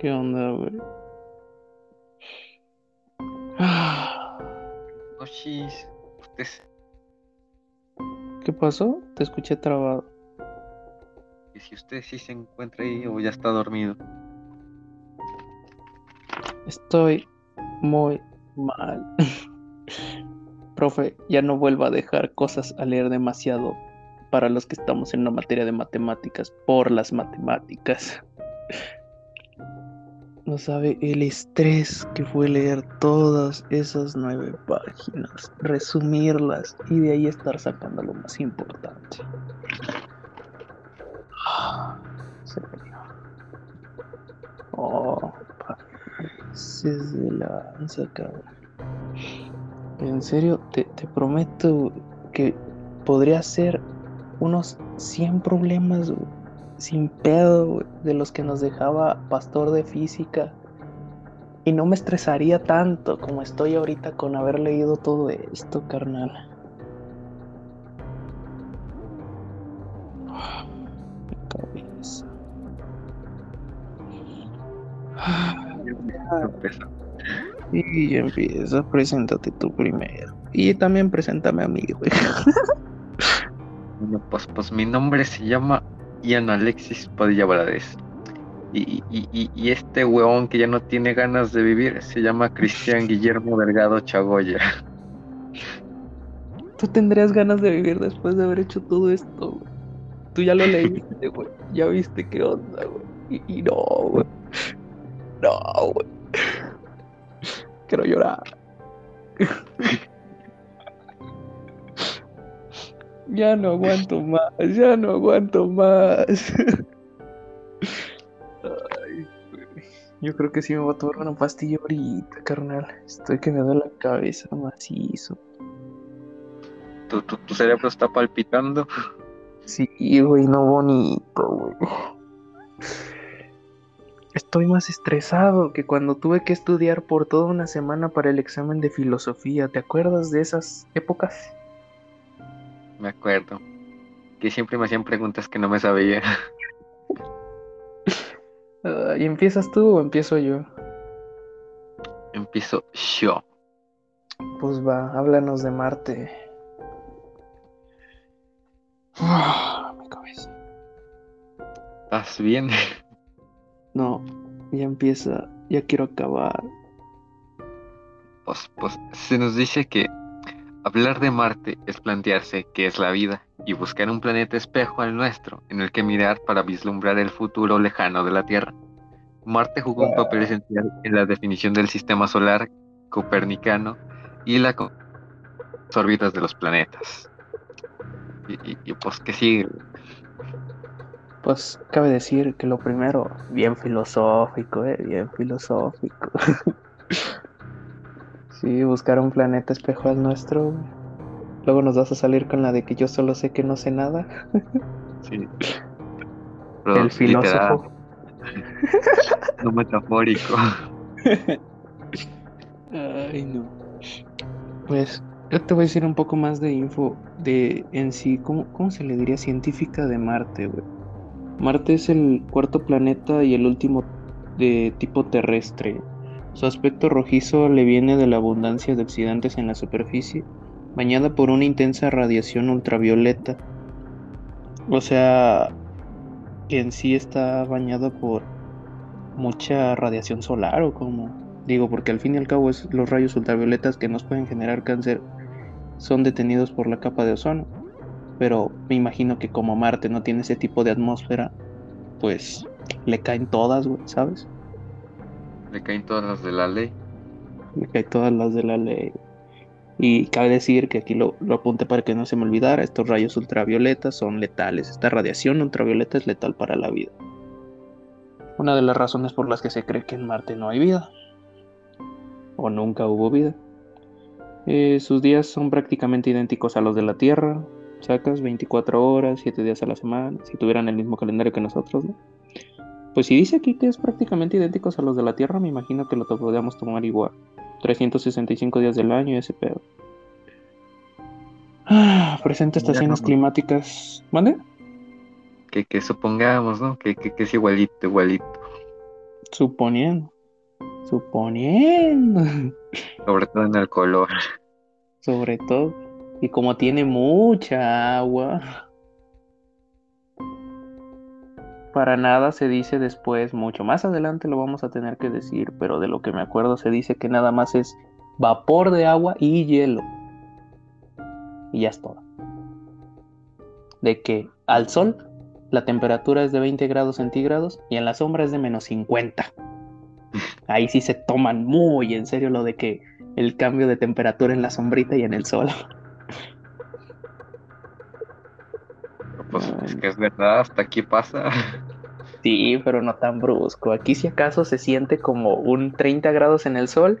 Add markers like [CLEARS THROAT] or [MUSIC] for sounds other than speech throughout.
¿Qué onda, güey? Usted ¿Qué pasó? Te escuché trabado. que si usted sí se encuentra ahí o ya está dormido. Estoy muy mal. [LAUGHS] Profe, ya no vuelva a dejar cosas a leer demasiado para los que estamos en una materia de matemáticas por las matemáticas. [LAUGHS] No sabe el estrés que fue leer todas esas nueve páginas, resumirlas y de ahí estar sacando lo más importante. Ah, serio. Oh, pases de lanza, cabrón. En serio, te, te prometo que podría ser unos 100 problemas, güey, sin pedo, güey, de los que nos dejaba Pastor de Física. Y no me estresaría tanto como estoy ahorita con haber leído todo esto, carnal. Mi cabeza. Empieza. Y empieza, preséntate tú primero. Y también preséntame a mí, güey. Bueno, pues, pues mi nombre se llama Ian Alexis Padilla Valadez. Y, y, y, este huevón que ya no tiene ganas de vivir se llama Cristian Guillermo Delgado Chagoya. [LAUGHS] Tú tendrías ganas de vivir después de haber hecho todo esto, güey. Tú ya lo leíste, güey. Ya viste qué onda, güey. Y, y no, güey. No, güey. Quiero llorar. [LAUGHS] Ya no aguanto más, ya no aguanto más. Ay, güey. Yo creo que sí me voy a tomar una pastilla ahorita, carnal. Estoy que me da la cabeza macizo. Tu, tu, tu cerebro está palpitando. Sí, güey, no bonito, güey. Estoy más estresado que cuando tuve que estudiar por toda una semana para el examen de filosofía. ¿Te acuerdas de esas épocas? Me acuerdo. Que siempre me hacían preguntas que no me sabía. [LAUGHS] Ah, ¿Y empiezas tú o empiezo yo? Empiezo yo. Pues va, háblanos de Marte. Ah, mi cabeza. ¿Estás bien? [LAUGHS] No, ya empieza, ya quiero acabar. Pues, pues se nos dice que hablar de Marte es plantearse qué es la vida y buscar un planeta espejo al nuestro en el que mirar para vislumbrar el futuro lejano de la Tierra. Marte jugó un papel esencial en la definición del sistema solar copernicano y la las órbitas de los planetas. Y, y- y, pues que sigue. Pues cabe decir que lo primero, bien filosófico, eh, bien filosófico. [LAUGHS] Sí, buscar un planeta espejo al nuestro. Luego nos vas a salir con la de que yo solo sé que no sé nada. [LAUGHS] Sí. El filósofo. [LAUGHS] no metafórico. [LAUGHS] Ay, no. Pues yo te voy a decir un poco más de info de en sí, ¿cómo, cómo se le diría científica de Marte, güey? Marte es el cuarto planeta y el último de tipo terrestre. Su aspecto rojizo le viene de la abundancia de oxidantes en la superficie, bañada por una intensa radiación ultravioleta. O sea, que en sí está bañada por mucha radiación solar o como digo, porque al fin y al cabo es los rayos ultravioletas que nos pueden generar cáncer son detenidos por la capa de ozono. Pero me imagino que como Marte no tiene ese tipo de atmósfera, pues le caen todas, ¿sabes? Le caen todas las de la ley. Le caen todas las de la ley. Y cabe decir que aquí lo, lo apunté para que no se me olvidara, estos rayos ultravioletas son letales. Esta radiación ultravioleta es letal para la vida. Una de las razones por las que se cree que en Marte no hay vida. O nunca hubo vida. Eh, sus días son prácticamente idénticos a los de la Tierra. Sacas 24 horas, 7 días a la semana, si tuvieran el mismo calendario que nosotros, ¿no? Pues si dice aquí que es prácticamente idénticos a los de la Tierra, me imagino que lo podríamos tomar igual. 365 días del año y ese pedo. Ah, presenta estaciones climáticas. ¿Mande? Que, que supongamos, ¿no? Que, que, que es igualito, igualito. Suponiendo. Suponiendo. [LAUGHS] Sobre todo en el color. Sobre todo. Y como tiene mucha agua. Para nada se dice después, mucho más adelante lo vamos a tener que decir, pero de lo que me acuerdo se dice que nada más es vapor de agua y hielo. Y ya es todo. De que al sol la temperatura es de 20 grados centígrados y en la sombra es de menos 50. Ahí sí se toman muy en serio lo de que el cambio de temperatura en la sombrita y en el sol. Pues es que es verdad, hasta aquí pasa. Sí, pero no tan brusco. Aquí si acaso se siente como un 30 grados en el sol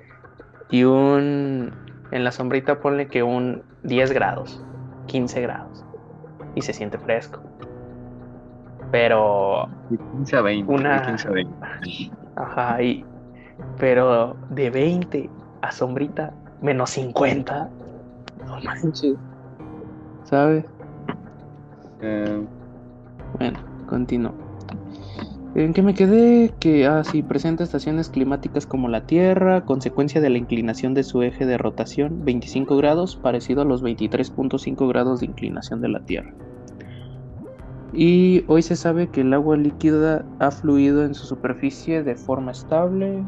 y un... En la sombrita ponle que un 10 grados, 15 grados. Y se siente fresco. Pero... 15 a 20. Una... 15 a 20. Ajá, y... Pero de 20 a sombrita, menos 50. No manches. ¿Sabes? Eh, Bueno, continúo. ¿En qué me quedé? Que, ah, sí, presenta estaciones climáticas como la Tierra, consecuencia de la inclinación de su eje de rotación, 25 grados, parecido a los 23.5 grados de inclinación de la Tierra. Y hoy se sabe que el agua líquida ha fluido en su superficie de forma estable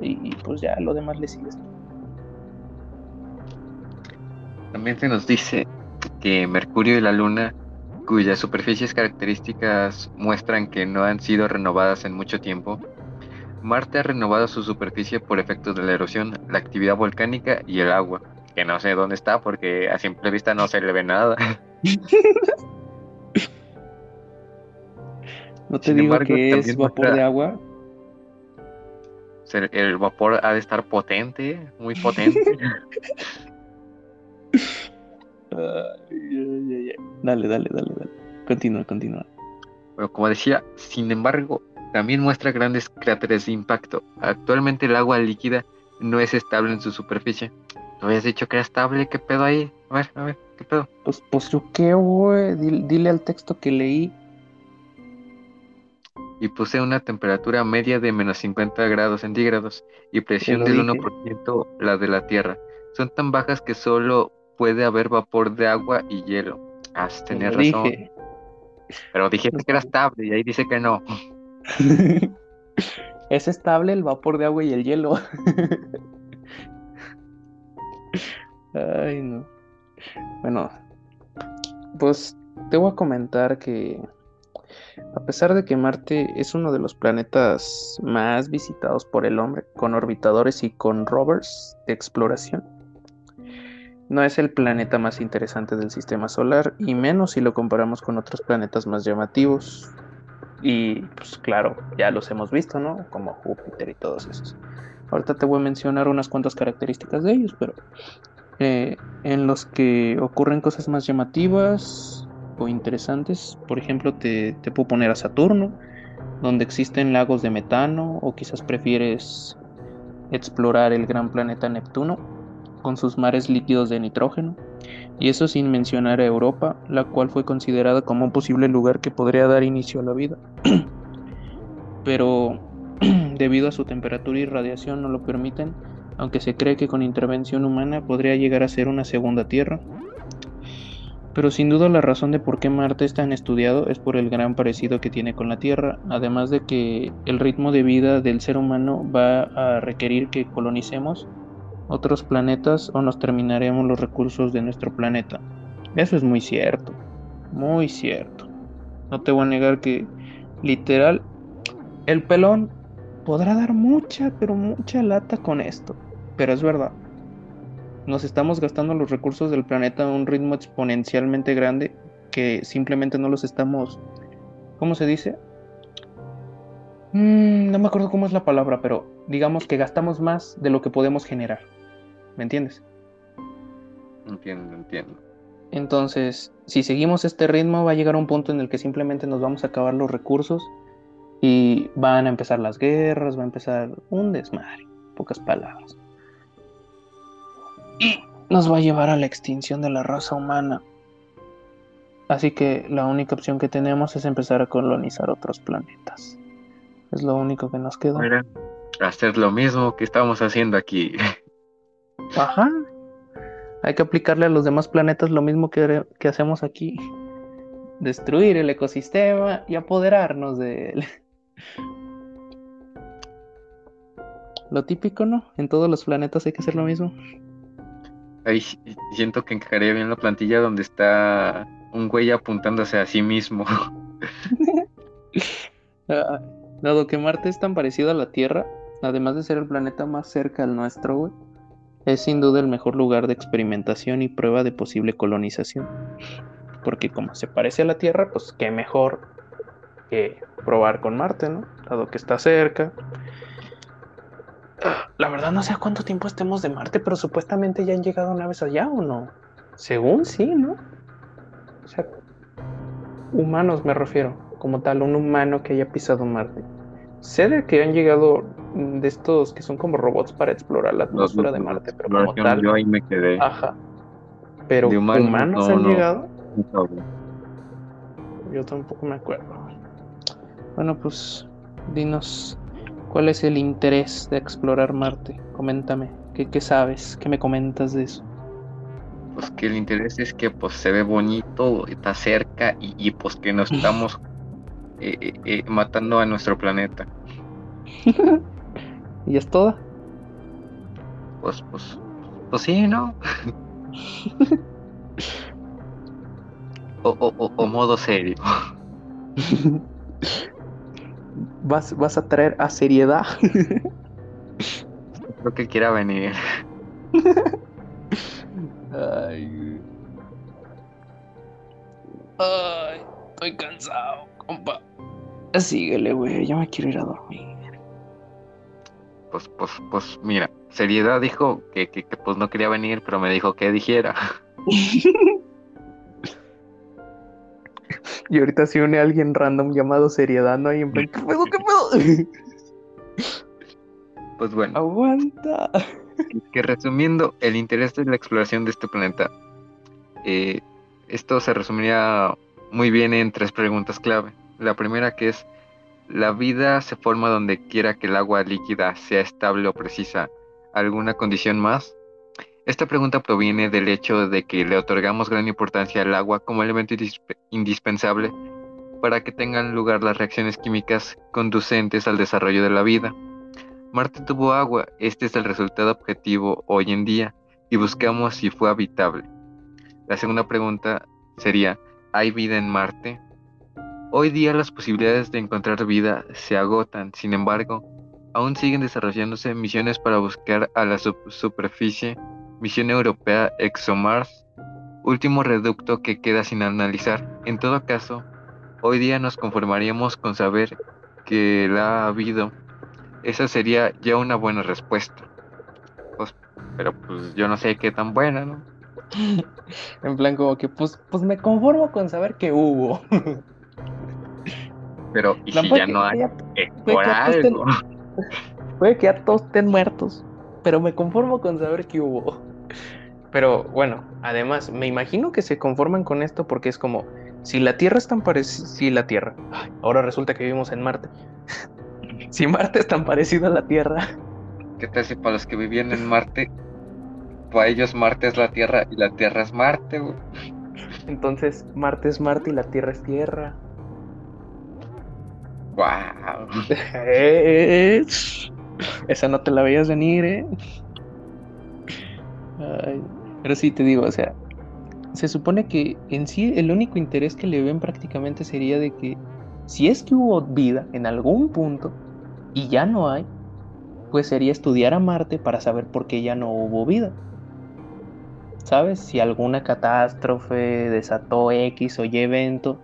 y, y pues ya lo demás le sigue. También se nos dice que Mercurio y la Luna, cuyas superficies características muestran que no han sido renovadas en mucho tiempo, Marte ha renovado su superficie por efectos de la erosión, la actividad volcánica y el agua, que no sé dónde está porque a simple vista no se le ve nada. [LAUGHS] ¿No te Sin digo embargo, que es vapor muestra- de agua? El vapor ha de estar potente, muy potente. [LAUGHS] Dale, dale, dale, dale. Continúa, continúa. Pero como decía, sin embargo, también muestra grandes cráteres de impacto. Actualmente el agua líquida no es estable en su superficie. ¿No habías dicho que era estable? ¿Qué pedo ahí? A ver, a ver, ¿qué pedo? Pues, pues yo qué, güey. Dile, dile al texto que leí. Y puse una temperatura media de menos 50 grados centígrados y presión del dije. 1% la de la Tierra. Son tan bajas que solo puede haber vapor de agua y hielo. Te tenías lo razón. dije. Pero dijiste que era [LAUGHS] estable y ahí dice que no. [LAUGHS] es estable el vapor de agua y el hielo. [LAUGHS] Ay, no. Bueno, pues te voy a comentar que a pesar de que Marte es uno de los planetas más visitados por el hombre, con orbitadores y con rovers de exploración, no es el planeta más interesante del sistema solar, y menos si lo comparamos con otros planetas más llamativos. Y pues claro, ya los hemos visto, ¿no? Como Júpiter y todos esos. Ahorita te voy a mencionar unas cuantas características de ellos, pero eh, en los que ocurren cosas más llamativas o interesantes, por ejemplo, te, te puedo poner a Saturno, donde existen lagos de metano, o quizás prefieres explorar el gran planeta Neptuno, con sus mares líquidos de nitrógeno, y eso sin mencionar a Europa, la cual fue considerada como un posible lugar que podría dar inicio a la vida. [CLEARS THROAT] Pero [CLEARS THROAT] debido a su temperatura y radiación no lo permiten, aunque se cree que con intervención humana podría llegar a ser una segunda Tierra. Pero sin duda la razón de por qué Marte es tan estudiado es por el gran parecido que tiene con la Tierra, además de que el ritmo de vida del ser humano va a requerir que colonicemos otros planetas o nos terminaremos los recursos de nuestro planeta. Eso es muy cierto, muy cierto. No te voy a negar que literal el pelón podrá dar mucha, pero mucha lata con esto, pero es verdad. Nos estamos gastando los recursos del planeta a un ritmo exponencialmente grande que simplemente no los estamos, ¿cómo se dice? Mm, no me acuerdo cómo es la palabra, pero digamos que gastamos más de lo que podemos generar. ¿Me entiendes? Entiendo, entiendo. Entonces, si seguimos este ritmo, va a llegar un punto en el que simplemente nos vamos a acabar los recursos y van a empezar las guerras, va a empezar un desmadre, pocas palabras. Y nos va a llevar a la extinción de la raza humana. Así que la única opción que tenemos es empezar a colonizar otros planetas. Es lo único que nos queda. Mira, hacer lo mismo que estamos haciendo aquí. [LAUGHS] Ajá. Hay que aplicarle a los demás planetas lo mismo que, que hacemos aquí. Destruir el ecosistema y apoderarnos de él. [LAUGHS] Lo típico, ¿no? En todos los planetas hay que hacer lo mismo. Ahí siento que encajaría bien la plantilla donde está un güey apuntándose a sí mismo. [LAUGHS] Ah, dado que Marte es tan parecido a la Tierra, además de ser el planeta más cerca al nuestro, güey, es sin duda el mejor lugar de experimentación y prueba de posible colonización. Porque como se parece a la Tierra, pues qué mejor que probar con Marte, ¿no? Dado que está cerca. La verdad no sé a cuánto tiempo estemos de Marte, pero supuestamente ya han llegado naves allá o no. Según sí, ¿no? O sea, humanos me refiero, como tal, un humano que haya pisado Marte. Sé de que han llegado de estos que son como robots para explorar la atmósfera de Marte, pero como tal. Yo ahí me quedé. Ajá. Pero humanos, han llegado. Yo tampoco me acuerdo. Bueno, pues dinos cuál es el interés de explorar Marte. Coméntame, ¿qué, qué sabes? ¿Qué me comentas de eso? Pues que el interés es que pues se ve bonito, está cerca y, pues que no [LAUGHS] estamos eh, eh, eh, matando a nuestro planeta. [LAUGHS] ¿Y es toda? Pues, pues, pues sí, ¿no? [LAUGHS] o, modo serio. [LAUGHS] ¿Vas, ¿Vas a traer a seriedad? [LAUGHS] Creo que quiera venir. Ay. Ay, estoy cansado, compa. Síguele, güey, ya me quiero ir a dormir. Pues, pues, pues, mira, seriedad dijo que, que, pues no quería venir, pero me dijo que dijera. [LAUGHS] y ahorita se une alguien random llamado seriedad, ¿no? hay en plan, ¿qué pedo, qué pedo? [LAUGHS] pues bueno. Aguanta. Que resumiendo, el interés de la exploración de este planeta, eh, esto se resumiría muy bien en tres preguntas clave. La primera que es, ¿la vida se forma donde quiera que el agua líquida sea estable o precisa? ¿Alguna condición más? Esta pregunta proviene del hecho de que le otorgamos gran importancia al agua como elemento indispensable para que tengan lugar las reacciones químicas conducentes al desarrollo de la vida. Marte tuvo agua, este es el resultado objetivo hoy en día y buscamos si fue habitable. La segunda pregunta sería, ¿hay vida en Marte? Hoy día las posibilidades de encontrar vida se agotan, sin embargo, aún siguen desarrollándose misiones para buscar a la superficie, misión europea ExoMars, último reducto que queda sin analizar. En todo caso, hoy día nos conformaríamos con saber que la ha habido. Esa sería ya una buena respuesta. Pues, pero pues yo no sé qué tan buena, ¿no? [LAUGHS] en plan como que pues, pues me conformo con saber que hubo. [LAUGHS] Pero, ¿y si ya no hay? por algo. puede que ya todos estén muertos, pero me conformo con saber que hubo. Pero bueno, además, me imagino que se conforman con esto porque es como, si la Tierra es tan parecida, si la Tierra, ahora resulta que vivimos en Marte. [LAUGHS] si Marte es tan parecido a la Tierra. ¿Qué tal si para los que vivían en Marte, para ellos Marte es la Tierra y la Tierra es Marte, Entonces, Marte es Marte y la Tierra es Tierra. Wow. [LAUGHS] Esa no te la veías venir, ¿eh? pero sí te digo, o sea, se supone que en sí el único interés que le ven prácticamente sería de que si es que hubo vida en algún punto y ya no hay, pues sería estudiar a Marte para saber por qué ya no hubo vida. ¿Sabes? Si alguna catástrofe desató X o Y evento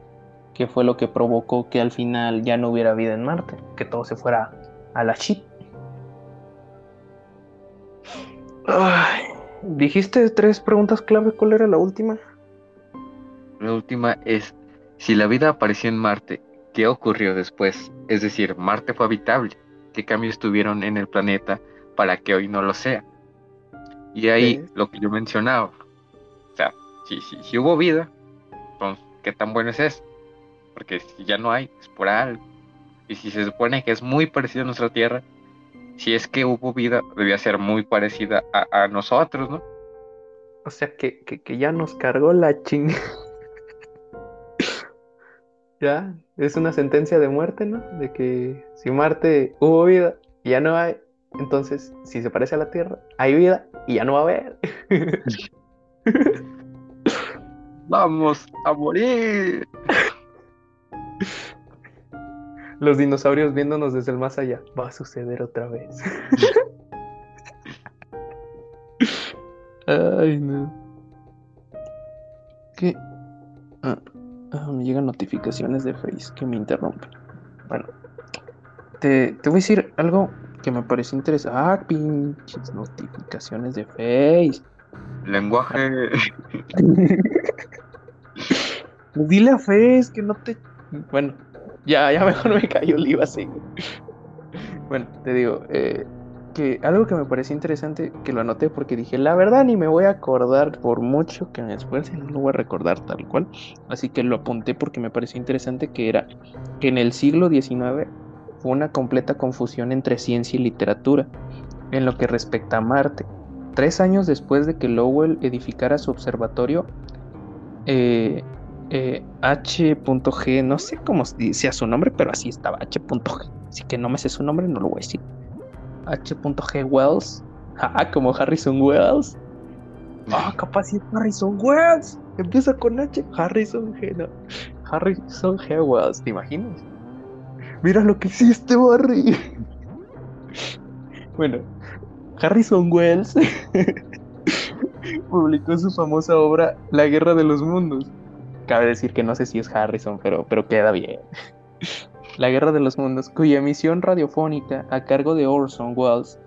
que fue lo que provocó que al final ya no hubiera vida en Marte, que todo se fuera a la shit. Dijiste tres preguntas clave, ¿cuál era la última? La última es, si la vida apareció en Marte, ¿qué ocurrió después? Es decir, Marte fue habitable, ¿qué cambios tuvieron en el planeta para que hoy no lo sea? Y ahí lo que yo mencionaba, o sea, si, si, si hubo vida, entonces, ¿qué tan bueno es eso? Porque si ya no hay, es por algo. Y si se supone que es muy parecido a nuestra Tierra, si es que hubo vida, debía ser muy parecida a, nosotros, ¿no? O sea, que, que, ya nos cargó la ching. [LAUGHS] ya, es una sentencia de muerte, ¿no? De que si Marte hubo vida y ya no hay, entonces si se parece a la Tierra, hay vida y ya no va a haber. [LAUGHS] [LAUGHS] Vamos a morir. Los dinosaurios viéndonos desde el más allá. Va a suceder otra vez. Ay, no. ¿Qué? Ah, ah, me llegan notificaciones de Face que me interrumpen. Bueno, te, te voy a decir algo que me parece interesante. Ah, pinches notificaciones de Face. Lenguaje. [LAUGHS] Dile a Face que no te. Bueno, ya, ya [LAUGHS] mejor me cayó el IVA así. Bueno, te digo, eh, que algo que me pareció interesante, que lo anoté porque dije, la verdad ni me voy a acordar por mucho que me esfuerce, no lo voy a recordar tal cual. Así que lo apunté porque me pareció interesante que era que en el siglo XIX fue una completa confusión entre ciencia y literatura en lo que respecta a Marte. Tres años después de que Lowell edificara su observatorio, eh, eh, H.G, no sé cómo sea su nombre, pero así estaba, H.G. Así que no me sé su nombre, no lo voy a decir. H.G. Wells, ah, como Harrison Wells. Ah, capaz es Harrison Wells. Empieza con H, Harrison G. No. Harrison G. Wells, ¿te imaginas? Mira lo que hiciste, Barry. [LAUGHS] bueno, Harrison Wells [LAUGHS] publicó su famosa obra La Guerra de los Mundos Cabe decir que no sé si es Harrison, pero, pero queda bien. La Guerra de los Mundos, cuya emisión radiofónica a cargo de Orson Welles,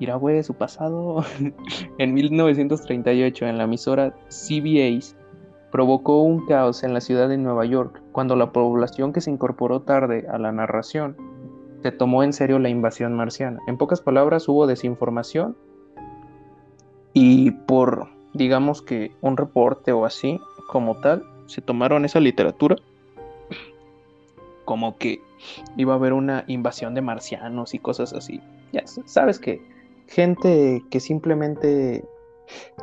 irá güey, su pasado, [LAUGHS] en 1938 en la emisora CBS, provocó un caos en la ciudad de Nueva York cuando la población que se incorporó tarde a la narración se tomó en serio la invasión marciana. En pocas palabras, hubo desinformación y por, digamos que, un reporte o así, como tal, se tomaron esa literatura como que iba a haber una invasión de marcianos y cosas así. Ya sabes que gente que simplemente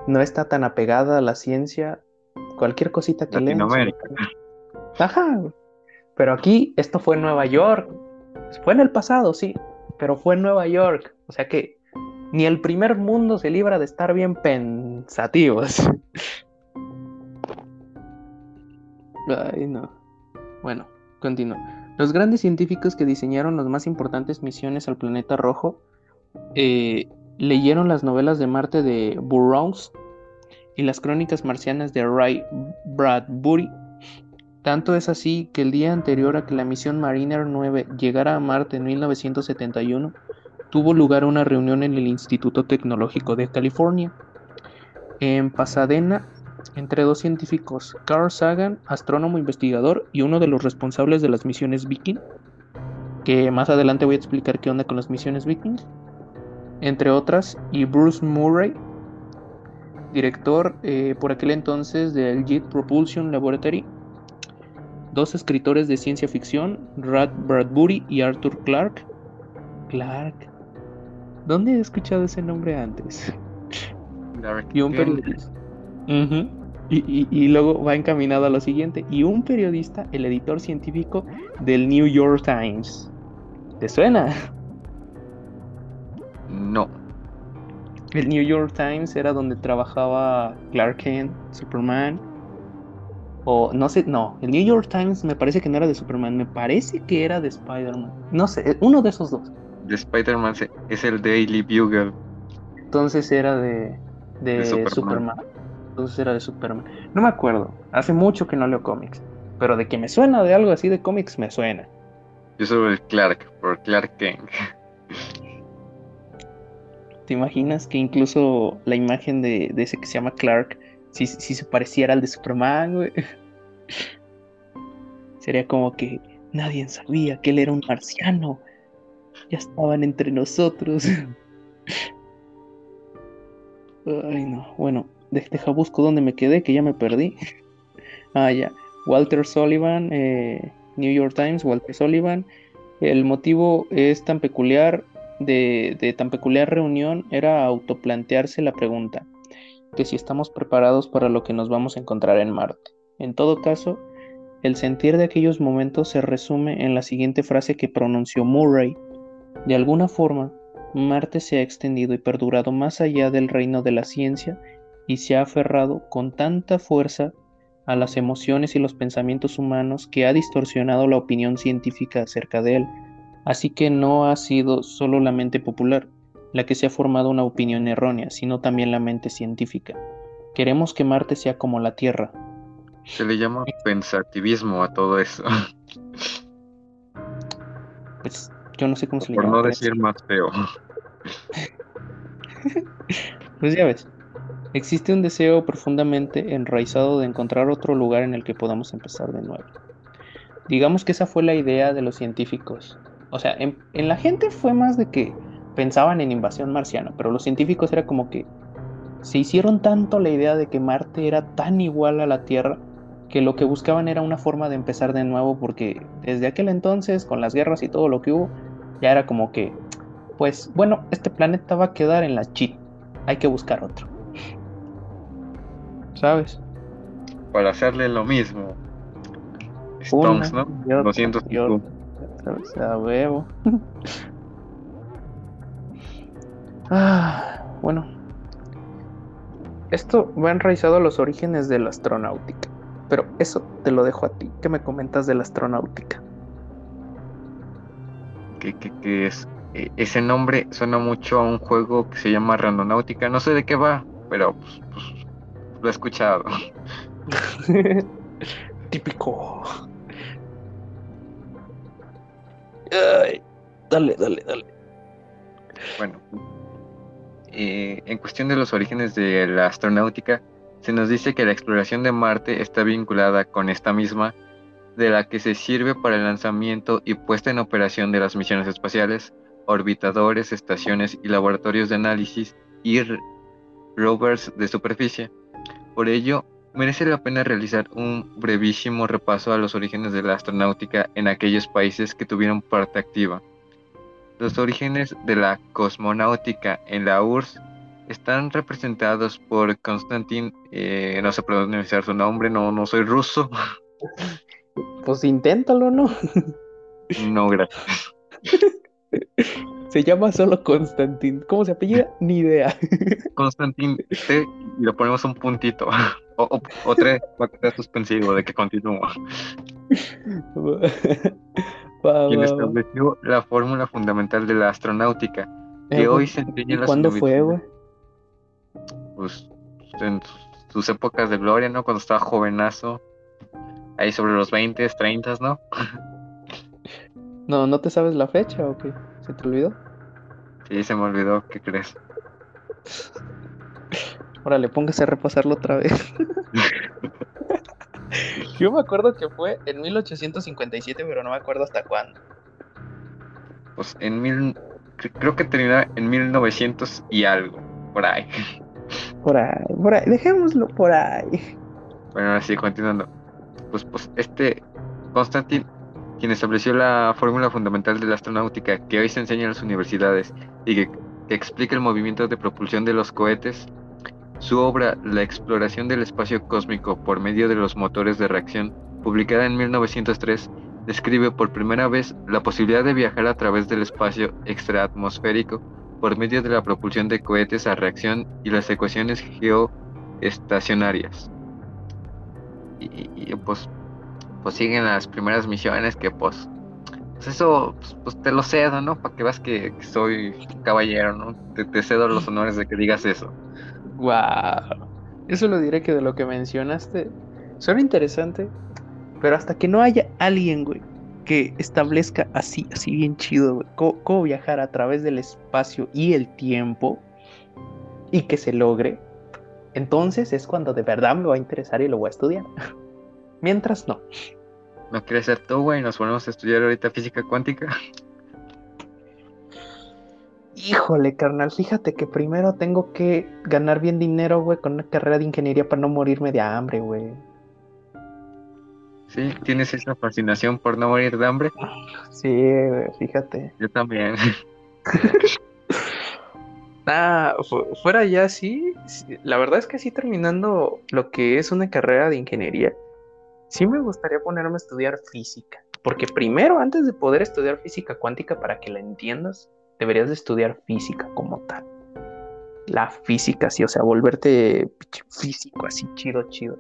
no está tan apegada a la ciencia, cualquier cosita que Latinoamérica. Ajá. Pero aquí esto fue en Nueva York. Fue en el pasado, sí, pero fue en Nueva York. O sea que ni el primer mundo se libra de estar bien pensativos. [LAUGHS] Ay, no. Bueno, continúo. Los grandes científicos que diseñaron las más importantes misiones al planeta rojo eh, leyeron las novelas de Marte de Burroughs y las crónicas marcianas de Ray Bradbury. Tanto es así que el día anterior a que la misión Mariner 9 llegara a Marte en 1971, tuvo lugar una reunión en el Instituto Tecnológico de California. En Pasadena, entre dos científicos, Carl Sagan, astrónomo investigador y uno de los responsables de las misiones Viking, que más adelante voy a explicar qué onda con las misiones Viking, entre otras, y Bruce Murray, director eh, por aquel entonces del Jet Propulsion Laboratory, dos escritores de ciencia ficción, Rad Bradbury y Arthur Clarke. Clark. ¿Dónde he escuchado ese nombre antes? y un periodista. Y, luego va encaminado a lo siguiente. Y un periodista, el editor científico del New York Times. ¿Te suena? No. El New York Times era donde trabajaba Clark Kent, Superman. O no sé, no, el New York Times me parece que no era de Superman, me parece que era de Spider-Man. No sé, uno de esos dos. De Spider-Man es el Daily Bugle. Entonces era de, de, Superman. Entonces era de Superman. No me acuerdo. Hace mucho que no leo cómics. Pero de que me suena de algo así de cómics, me suena. Yo soy el Clark, por Clark Kent. ¿Te imaginas que incluso la imagen de, ese que se llama Clark, si, si se pareciera al de Superman, güey? [LAUGHS] Sería como que nadie sabía que él era un marciano. Ya estaban entre nosotros. [LAUGHS] Ay, no. Bueno, deja busco dónde me quedé, que ya me perdí. [LAUGHS] ah, ya. Walter Sullivan, eh, New York Times, Walter Sullivan. El motivo es tan peculiar de, de tan peculiar reunión era autoplantearse la pregunta que si estamos preparados para lo que nos vamos a encontrar en Marte. En todo caso, el sentir de aquellos momentos se resume en la siguiente frase que pronunció Murray. De alguna forma, Marte se ha extendido y perdurado más allá del reino de la ciencia y se ha aferrado con tanta fuerza a las emociones y los pensamientos humanos que ha distorsionado la opinión científica acerca de él. Así que no ha sido solo la mente popular la que se ha formado una opinión errónea, sino también la mente científica. Queremos que Marte sea como la Tierra. Se le llama pensativismo a todo eso. Pues yo no sé cómo se le Por llama. no pero decir más feo. [LAUGHS] Pues ya ves, existe un deseo profundamente enraizado de encontrar otro lugar en el que podamos empezar de nuevo. Digamos que esa fue la idea de los científicos. O sea, en, la gente fue más de que pensaban en invasión marciana, pero los científicos era como que se hicieron tanto la idea de que Marte era tan igual a la Tierra que lo que buscaban era una forma de empezar de nuevo porque desde aquel entonces, con las guerras y todo lo que hubo, ya era como que, pues bueno, este planeta va a quedar en la chit, hay que buscar otro. ¿Sabes? Para hacerle lo mismo. Una Stones, ¿no? y otra 200 y otra. ¿Sabes? A huevo. [LAUGHS] ah, bueno. Esto va enraizado a los orígenes de la astronáutica. Pero eso te lo dejo a ti. ¿Qué me comentas de la astronáutica? que, que- que es e- ese nombre suena mucho a un juego que se llama Randonáutica. No sé de qué va, pero pues, pues, lo he escuchado. [LAUGHS] Típico. Ay, dale, dale, dale. Bueno, eh, en cuestión de los orígenes de la astronáutica, se nos dice que la exploración de Marte está vinculada con esta misma, de la que se sirve para el lanzamiento y puesta en operación de las misiones espaciales, orbitadores, estaciones y laboratorios de análisis y rovers de superficie. Por ello, merece la pena realizar un brevísimo repaso a los orígenes de la astronáutica en aquellos países que tuvieron parte activa. Los orígenes de la cosmonáutica en la URSS están representados por Konstantin, eh, no sé pronunciar su nombre, no, no soy ruso, Pues inténtalo, ¿no? no gracias. [LAUGHS] Se llama solo Constantin. ¿Cómo se apellida? Ni idea. [LAUGHS] Konstantin T y le ponemos un puntito, [LAUGHS] o, o, o tres, para que sea suspensivo de que continúa. Quien estableció la fórmula fundamental de la astronáutica, que Eh, hoy güey, se enseña ¿Y en las cuándo fue, güey? pues, en sus- sus épocas de gloria, ¿no? Cuando estaba jovenazo, ahí sobre los 20, 30, ¿no? No, ¿no te sabes la fecha o qué? ¿Se te olvidó? Sí, se me olvidó, ¿qué crees? Órale, póngase a repasarlo otra vez. [LAUGHS] Yo me acuerdo que fue en 1857, pero no me acuerdo hasta cuándo. Pues en mil, cre- creo que termina en 1900 y algo, por ahí. Por ahí, por ahí, dejémoslo por ahí. Bueno, ahora sí, continuando. Pues, pues este Konstantin, quien estableció la fórmula fundamental de la astronáutica que hoy se enseña en las universidades y que, explica el movimiento de propulsión de los cohetes, su obra La exploración del espacio cósmico por medio de los motores de reacción, publicada en 1903, describe por primera vez la posibilidad de viajar a través del espacio extraatmosférico por medio de la propulsión de cohetes a reacción y las ecuaciones geoestacionarias. Y, pues, pues siguen las primeras misiones que pues, pues eso pues, pues, te lo cedo, ¿no? Para que veas que, soy caballero, ¿no? Te, te cedo los honores de que digas eso. Wow. Eso lo diré que de lo que mencionaste suena interesante, pero hasta que no haya alguien, güey, que establezca así, así bien chido, güey, cómo, cómo viajar a través del espacio y el tiempo y que se logre, entonces es cuando de verdad me va a interesar y lo voy a estudiar. [LAUGHS] Mientras no. ¿No quieres ser tú, güey? Nos ponemos a estudiar ahorita física cuántica. Híjole, carnal, fíjate que primero tengo que ganar bien dinero, güey, con una carrera de ingeniería para no morirme de hambre, güey. Sí, ¿tienes esa fascinación por no morir de hambre? Sí, fíjate. Yo también. [LAUGHS] Ah, fuera ya sí, la verdad es que sí terminando lo que es una carrera de ingeniería, sí me gustaría ponerme a estudiar física, porque primero, antes de poder estudiar física cuántica para que la entiendas, deberías de estudiar física como tal. La física, sí, o sea, volverte físico así chido, chido.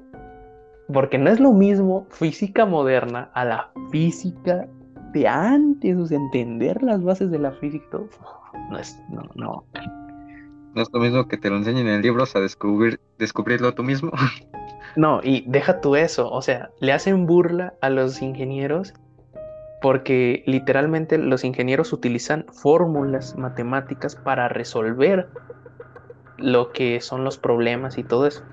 Porque no es lo mismo física moderna a la física de antes, o sea, entender las bases de la física, no es, no, no. No es lo mismo que te lo enseñen en libros a descubrir, descubrirlo tú mismo. [LAUGHS] No, y deja tú eso, o sea, le hacen burla a los ingenieros porque literalmente los ingenieros utilizan fórmulas matemáticas para resolver lo que son los problemas y todo eso.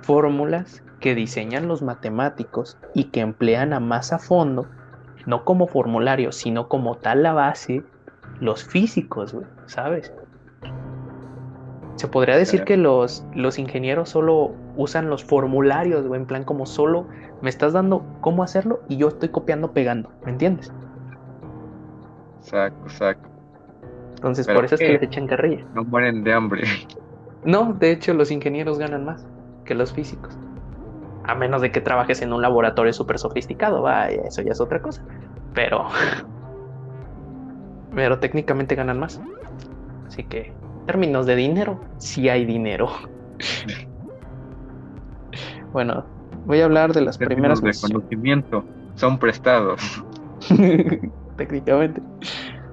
Fórmulas que diseñan los matemáticos y que emplean a más a fondo, no como formulario, sino como tal la base, los físicos, ¿sabes? Se podría decir que los, los ingenieros solo usan los formularios, en plan como solo me estás dando cómo hacerlo y yo estoy copiando, pegando, ¿me entiendes? Exacto, exacto. Entonces, por eso es que les echan carrilla. No mueren de hambre. [LAUGHS] No, de hecho, los ingenieros ganan más que los físicos. A menos de que trabajes en un laboratorio súper sofisticado, vaya, eso ya es otra cosa. Pero. [LAUGHS] Pero técnicamente ganan más. Así que términos de dinero, sí hay dinero. [LAUGHS] bueno, voy a hablar de las primeras de conocimiento son prestados. [LAUGHS] Técnicamente.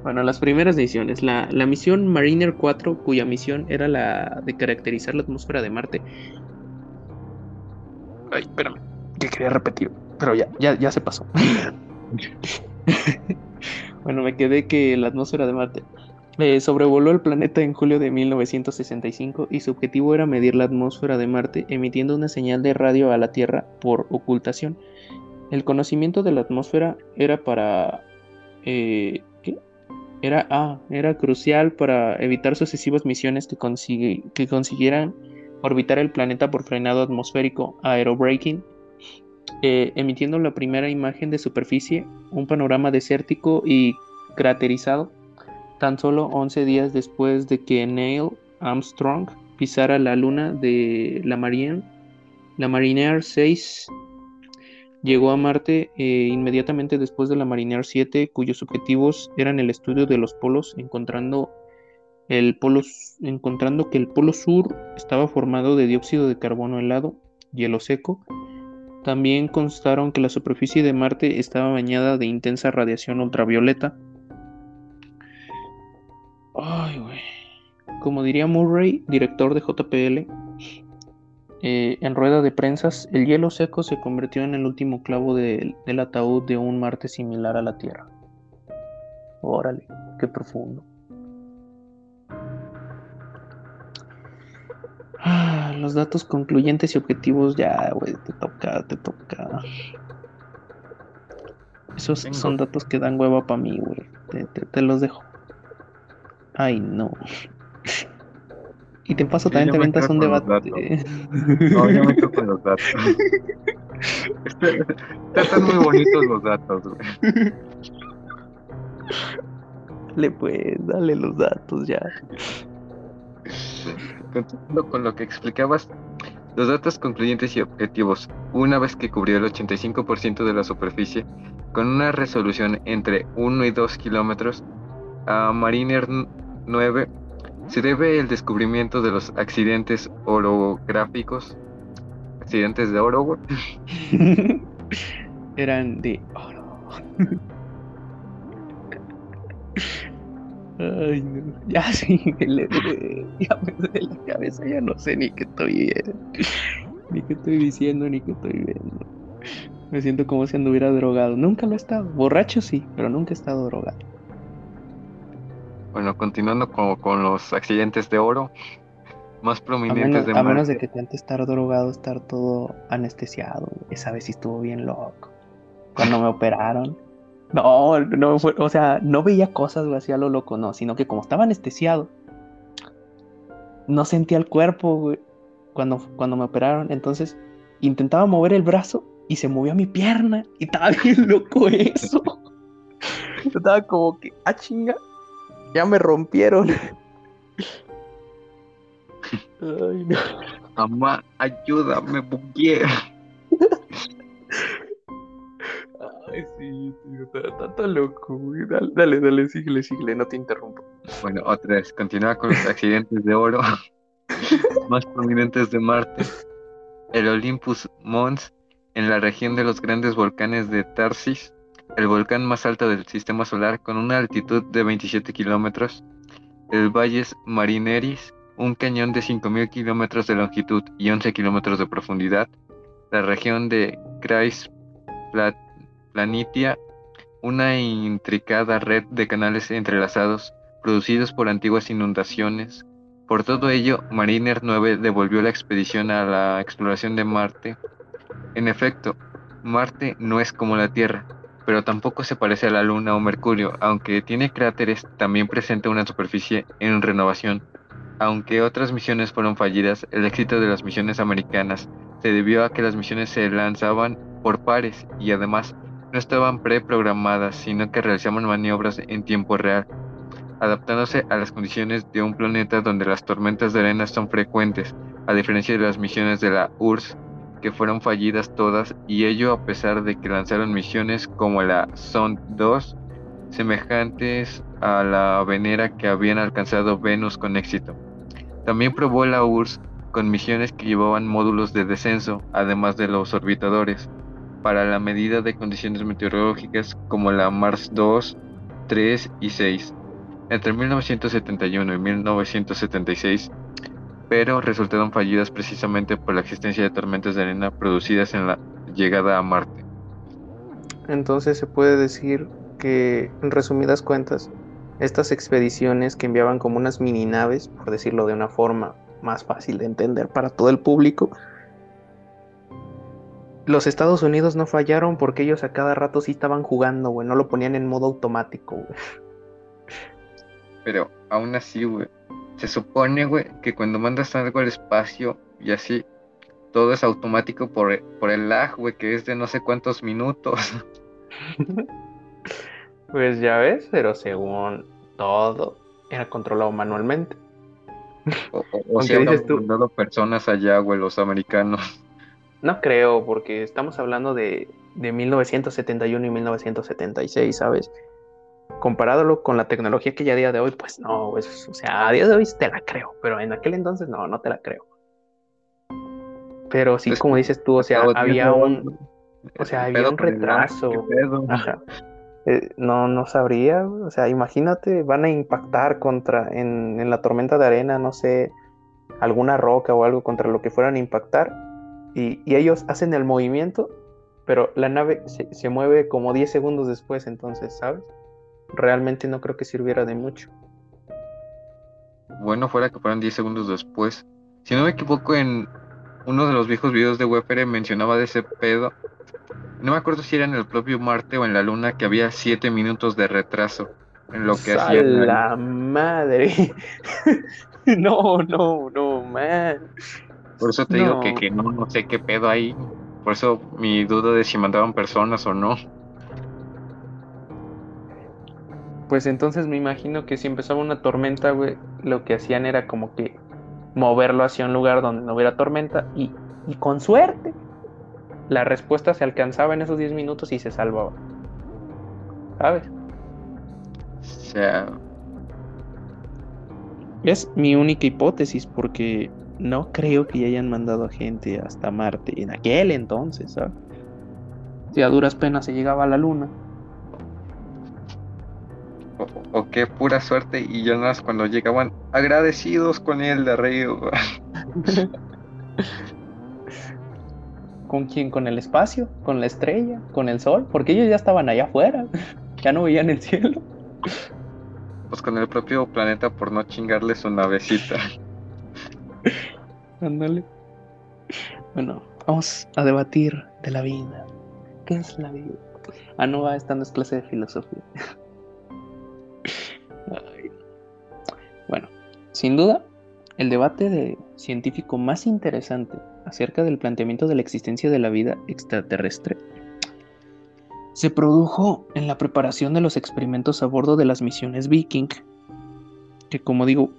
Bueno, las primeras misiones. La, la, misión Mariner 4, cuya misión era la de caracterizar la atmósfera de Marte. Ay, espérame, que quería repetir, pero ya, ya, ya se pasó. [LAUGHS] bueno, me quedé que la atmósfera de Marte sobrevoló el planeta en julio de 1965 y su objetivo era medir la atmósfera de Marte emitiendo una señal de radio a la Tierra por ocultación. El conocimiento de la atmósfera era para... Eh, ¿qué? Era, ah, era crucial para evitar sucesivas misiones que, que consiguieran orbitar el planeta por frenado atmosférico aerobraking, eh, emitiendo la primera imagen de superficie, un panorama desértico y craterizado tan solo 11 días después de que Neil Armstrong pisara la luna de la Marine, la Mariner 6 llegó a Marte eh, inmediatamente después de la Mariner 7, cuyos objetivos eran el estudio de los polos, encontrando, el polo, encontrando que el polo sur estaba formado de dióxido de carbono helado, hielo seco. También constaron que la superficie de Marte estaba bañada de intensa radiación ultravioleta, Ay, güey. Como diría Murray, director de JPL, eh, en rueda de prensas, el hielo seco se convirtió en el último clavo del ataúd de un Marte similar a la Tierra. Órale, qué profundo. Ah, los datos concluyentes y objetivos, ya, güey, te toca, te toca. Esos son datos que dan hueva para mí, güey. te los dejo. Ay, no. Y te paso también, te ventas un debate. No, yo me quedo con los datos. Están muy bonitos los datos, güey. Le pues, dale los datos ya. Continuando con lo que explicabas, los datos concluyentes y objetivos, una vez que cubrió el 85% de la superficie, con una resolución entre 1 y 2 kilómetros, a Mariner 9 se debe el descubrimiento de los accidentes orográficos. Accidentes de oro, [LAUGHS] Eran de oro. Ay. Ya sí, ya me duele la cabeza, ya no sé ni qué estoy viendo, ni qué estoy diciendo, ni qué estoy viendo. Me siento como si anduviera drogado. Nunca lo he estado. Borracho sí, pero nunca he estado drogado. Bueno, continuando con, los accidentes de oro más prominentes de A menos de que te antes estar drogado, estar todo anestesiado. Esa vez sí estuvo bien loco. Cuando me operaron. [LAUGHS] No, no fue, o sea, no veía cosas, güey, así a lo loco, no, sino que como estaba anestesiado, no sentía el cuerpo, güey, cuando, cuando me operaron. Entonces, intentaba mover el brazo y se movió mi pierna. Y estaba [LAUGHS] bien loco eso. [LAUGHS] estaba como que, ah, chinga, ya me rompieron. Ay, no. Mamá, ayúdame, bugué. Ay, sí, tío, está, tan loco, güey. Dale, dale, dale, síguele, síguele, no te interrumpo. Bueno, otra vez, continúa con los accidentes de oro más prominentes de Marte. El Olympus Mons, en la región de los grandes volcanes de Tarsis, el volcán más alto del sistema solar con una altitud de 27 kilómetros. El Valles Marineris, un cañón de 5.000 kilómetros de longitud y 11 kilómetros de profundidad. La región de Kreis Planitia, una intricada red de canales entrelazados producidos por antiguas inundaciones. Por todo ello, Mariner 9 devolvió la expedición a la exploración de Marte. En efecto, Marte no es como la Tierra, pero tampoco se parece a la Luna o Mercurio, aunque tiene cráteres, también presenta una superficie en renovación. Aunque otras misiones fueron fallidas, el éxito de las misiones americanas se debió a que las misiones se lanzaban por pares y además no estaban preprogramadas, sino que realizaban maniobras en tiempo real adaptándose a las condiciones de un planeta donde las tormentas de arena son frecuentes, a diferencia de las misiones de la URSS, que fueron fallidas todas, y ello a pesar de que lanzaron misiones como la Sond 2, semejantes a la Venera que habían alcanzado Venus con éxito. También probó la URSS con misiones que llevaban módulos de descenso, además de los orbitadores, para la medida de condiciones meteorológicas como la Mars 2, 3 y 6 entre 1971 y 1976, pero resultaron fallidas precisamente por la existencia de tormentas de arena producidas en la llegada a Marte. Entonces se puede decir que, en resumidas cuentas, estas expediciones que enviaban como unas mini naves, por decirlo de una forma más fácil de entender para todo el público, los Estados Unidos no fallaron porque ellos a cada rato sí estaban jugando, güey, no lo ponían en modo automático, güey. Pero aún así, güey, se supone, güey, que cuando mandas algo al espacio y así, todo es automático por, por el lag, güey, que es de no sé cuántos minutos. [LAUGHS] pues ya ves, pero según todo, era controlado manualmente. O, o, sea, mandado personas allá, güey, los americanos. No creo, porque estamos hablando de, de 1971 y 1976, ¿sabes? Comparándolo con la tecnología que ya a día de hoy, pues no, o sea, a día de hoy te la creo, pero en aquel entonces no, no te la creo. Pero sí, como dices tú, o sea, había un, o sea, había un retraso. Ajá. Eh, no, no sabría, o sea, imagínate, van a impactar contra, en, en, la tormenta de arena, no sé, alguna roca o algo contra lo que fueran a impactar, y, y ellos hacen el movimiento, pero la nave se, se mueve como 10 segundos después, entonces, ¿sabes? Realmente no creo que sirviera de mucho. Bueno, fuera que fueran 10 segundos después. Si no me equivoco, en uno de los viejos videos de Wefere mencionaba de ese pedo. No me acuerdo si era en el propio Marte o en la Luna que había 7 minutos de retraso en lo que hacía. la madre! [LAUGHS] no, no, no, man. Por eso te digo que, que no, no sé qué pedo ahí. Por eso mi duda de si mandaban personas o no. Pues entonces me imagino que si empezaba una tormenta, güey, lo que hacían era como que moverlo hacia un lugar donde no hubiera tormenta y, con suerte la respuesta se alcanzaba en esos 10 minutos y se salvaba. ¿Sabes? O sea... Es mi única hipótesis porque no creo que hayan mandado a gente hasta Marte en aquel entonces, ¿sabes? Si a duras penas se llegaba a la Luna o, qué pura suerte y Jonas cuando llegaban agradecidos con él de río. [LAUGHS] ¿Con quién? ¿Con el espacio? ¿Con la estrella? ¿Con el sol? Porque ellos ya estaban allá afuera, [LAUGHS] ya no veían el cielo. Pues con el propio planeta por no chingarle su navecita. [LAUGHS] Ándale. Bueno, vamos a debatir de la vida. ¿Qué es la vida? Ah, no, va, esta no es clase de filosofía. Sin duda, el debate de científico más interesante acerca del planteamiento de la existencia de la vida extraterrestre se produjo en la preparación de los experimentos a bordo de las misiones Viking, que como digo,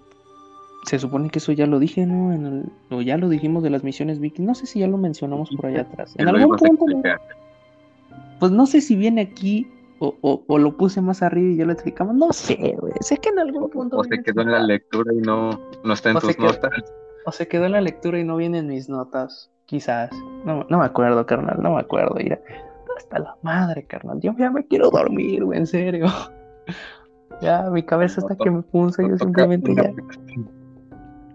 se supone que eso ya lo dije, ¿no? En el, o ya lo dijimos de las misiones Viking, no sé si ya lo mencionamos por allá atrás. En algún punto, pues no sé si viene aquí o, o, lo puse más arriba y ya lo explicamos, no sé, güey, sé que en algún punto... O se quedó en la lectura y no, no está en tus notas. O se quedó en la lectura y no viene en mis notas, quizás. No, no me acuerdo, carnal, no me acuerdo, mira hasta la madre, carnal. Yo ya me quiero dormir, güey, en serio. [LAUGHS] Ya, mi cabeza está que me punza, yo simplemente ya.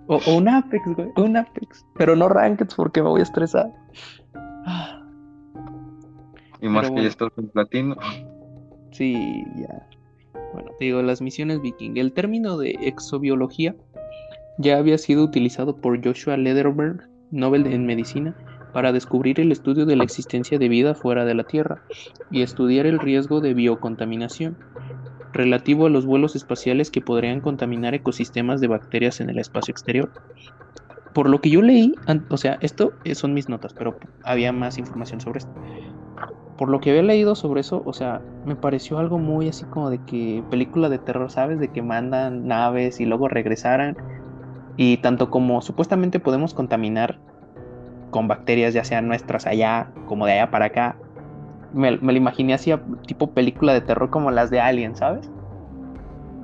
O, un Apex, güey, un Apex. Pero no Rankeds porque me voy a estresar. Y más que ya estás en platino. Sí, ya. Bueno, te digo, las misiones viking. El término de exobiología ya había sido utilizado por Joshua Lederberg, Nobel en Medicina, para descubrir el estudio de la existencia de vida fuera de la Tierra y estudiar el riesgo de biocontaminación relativo a los vuelos espaciales que podrían contaminar ecosistemas de bacterias en el espacio exterior. Por lo que yo leí, o sea, esto son mis notas, pero había más información sobre esto. Por lo que había leído sobre eso, o sea, me pareció algo muy así como de que película de terror, ¿sabes? De que mandan naves y luego regresaran. Y tanto como supuestamente podemos contaminar con bacterias, ya sean nuestras allá como de allá para acá. Me, me lo imaginé así, tipo película de terror como las de Alien, ¿sabes?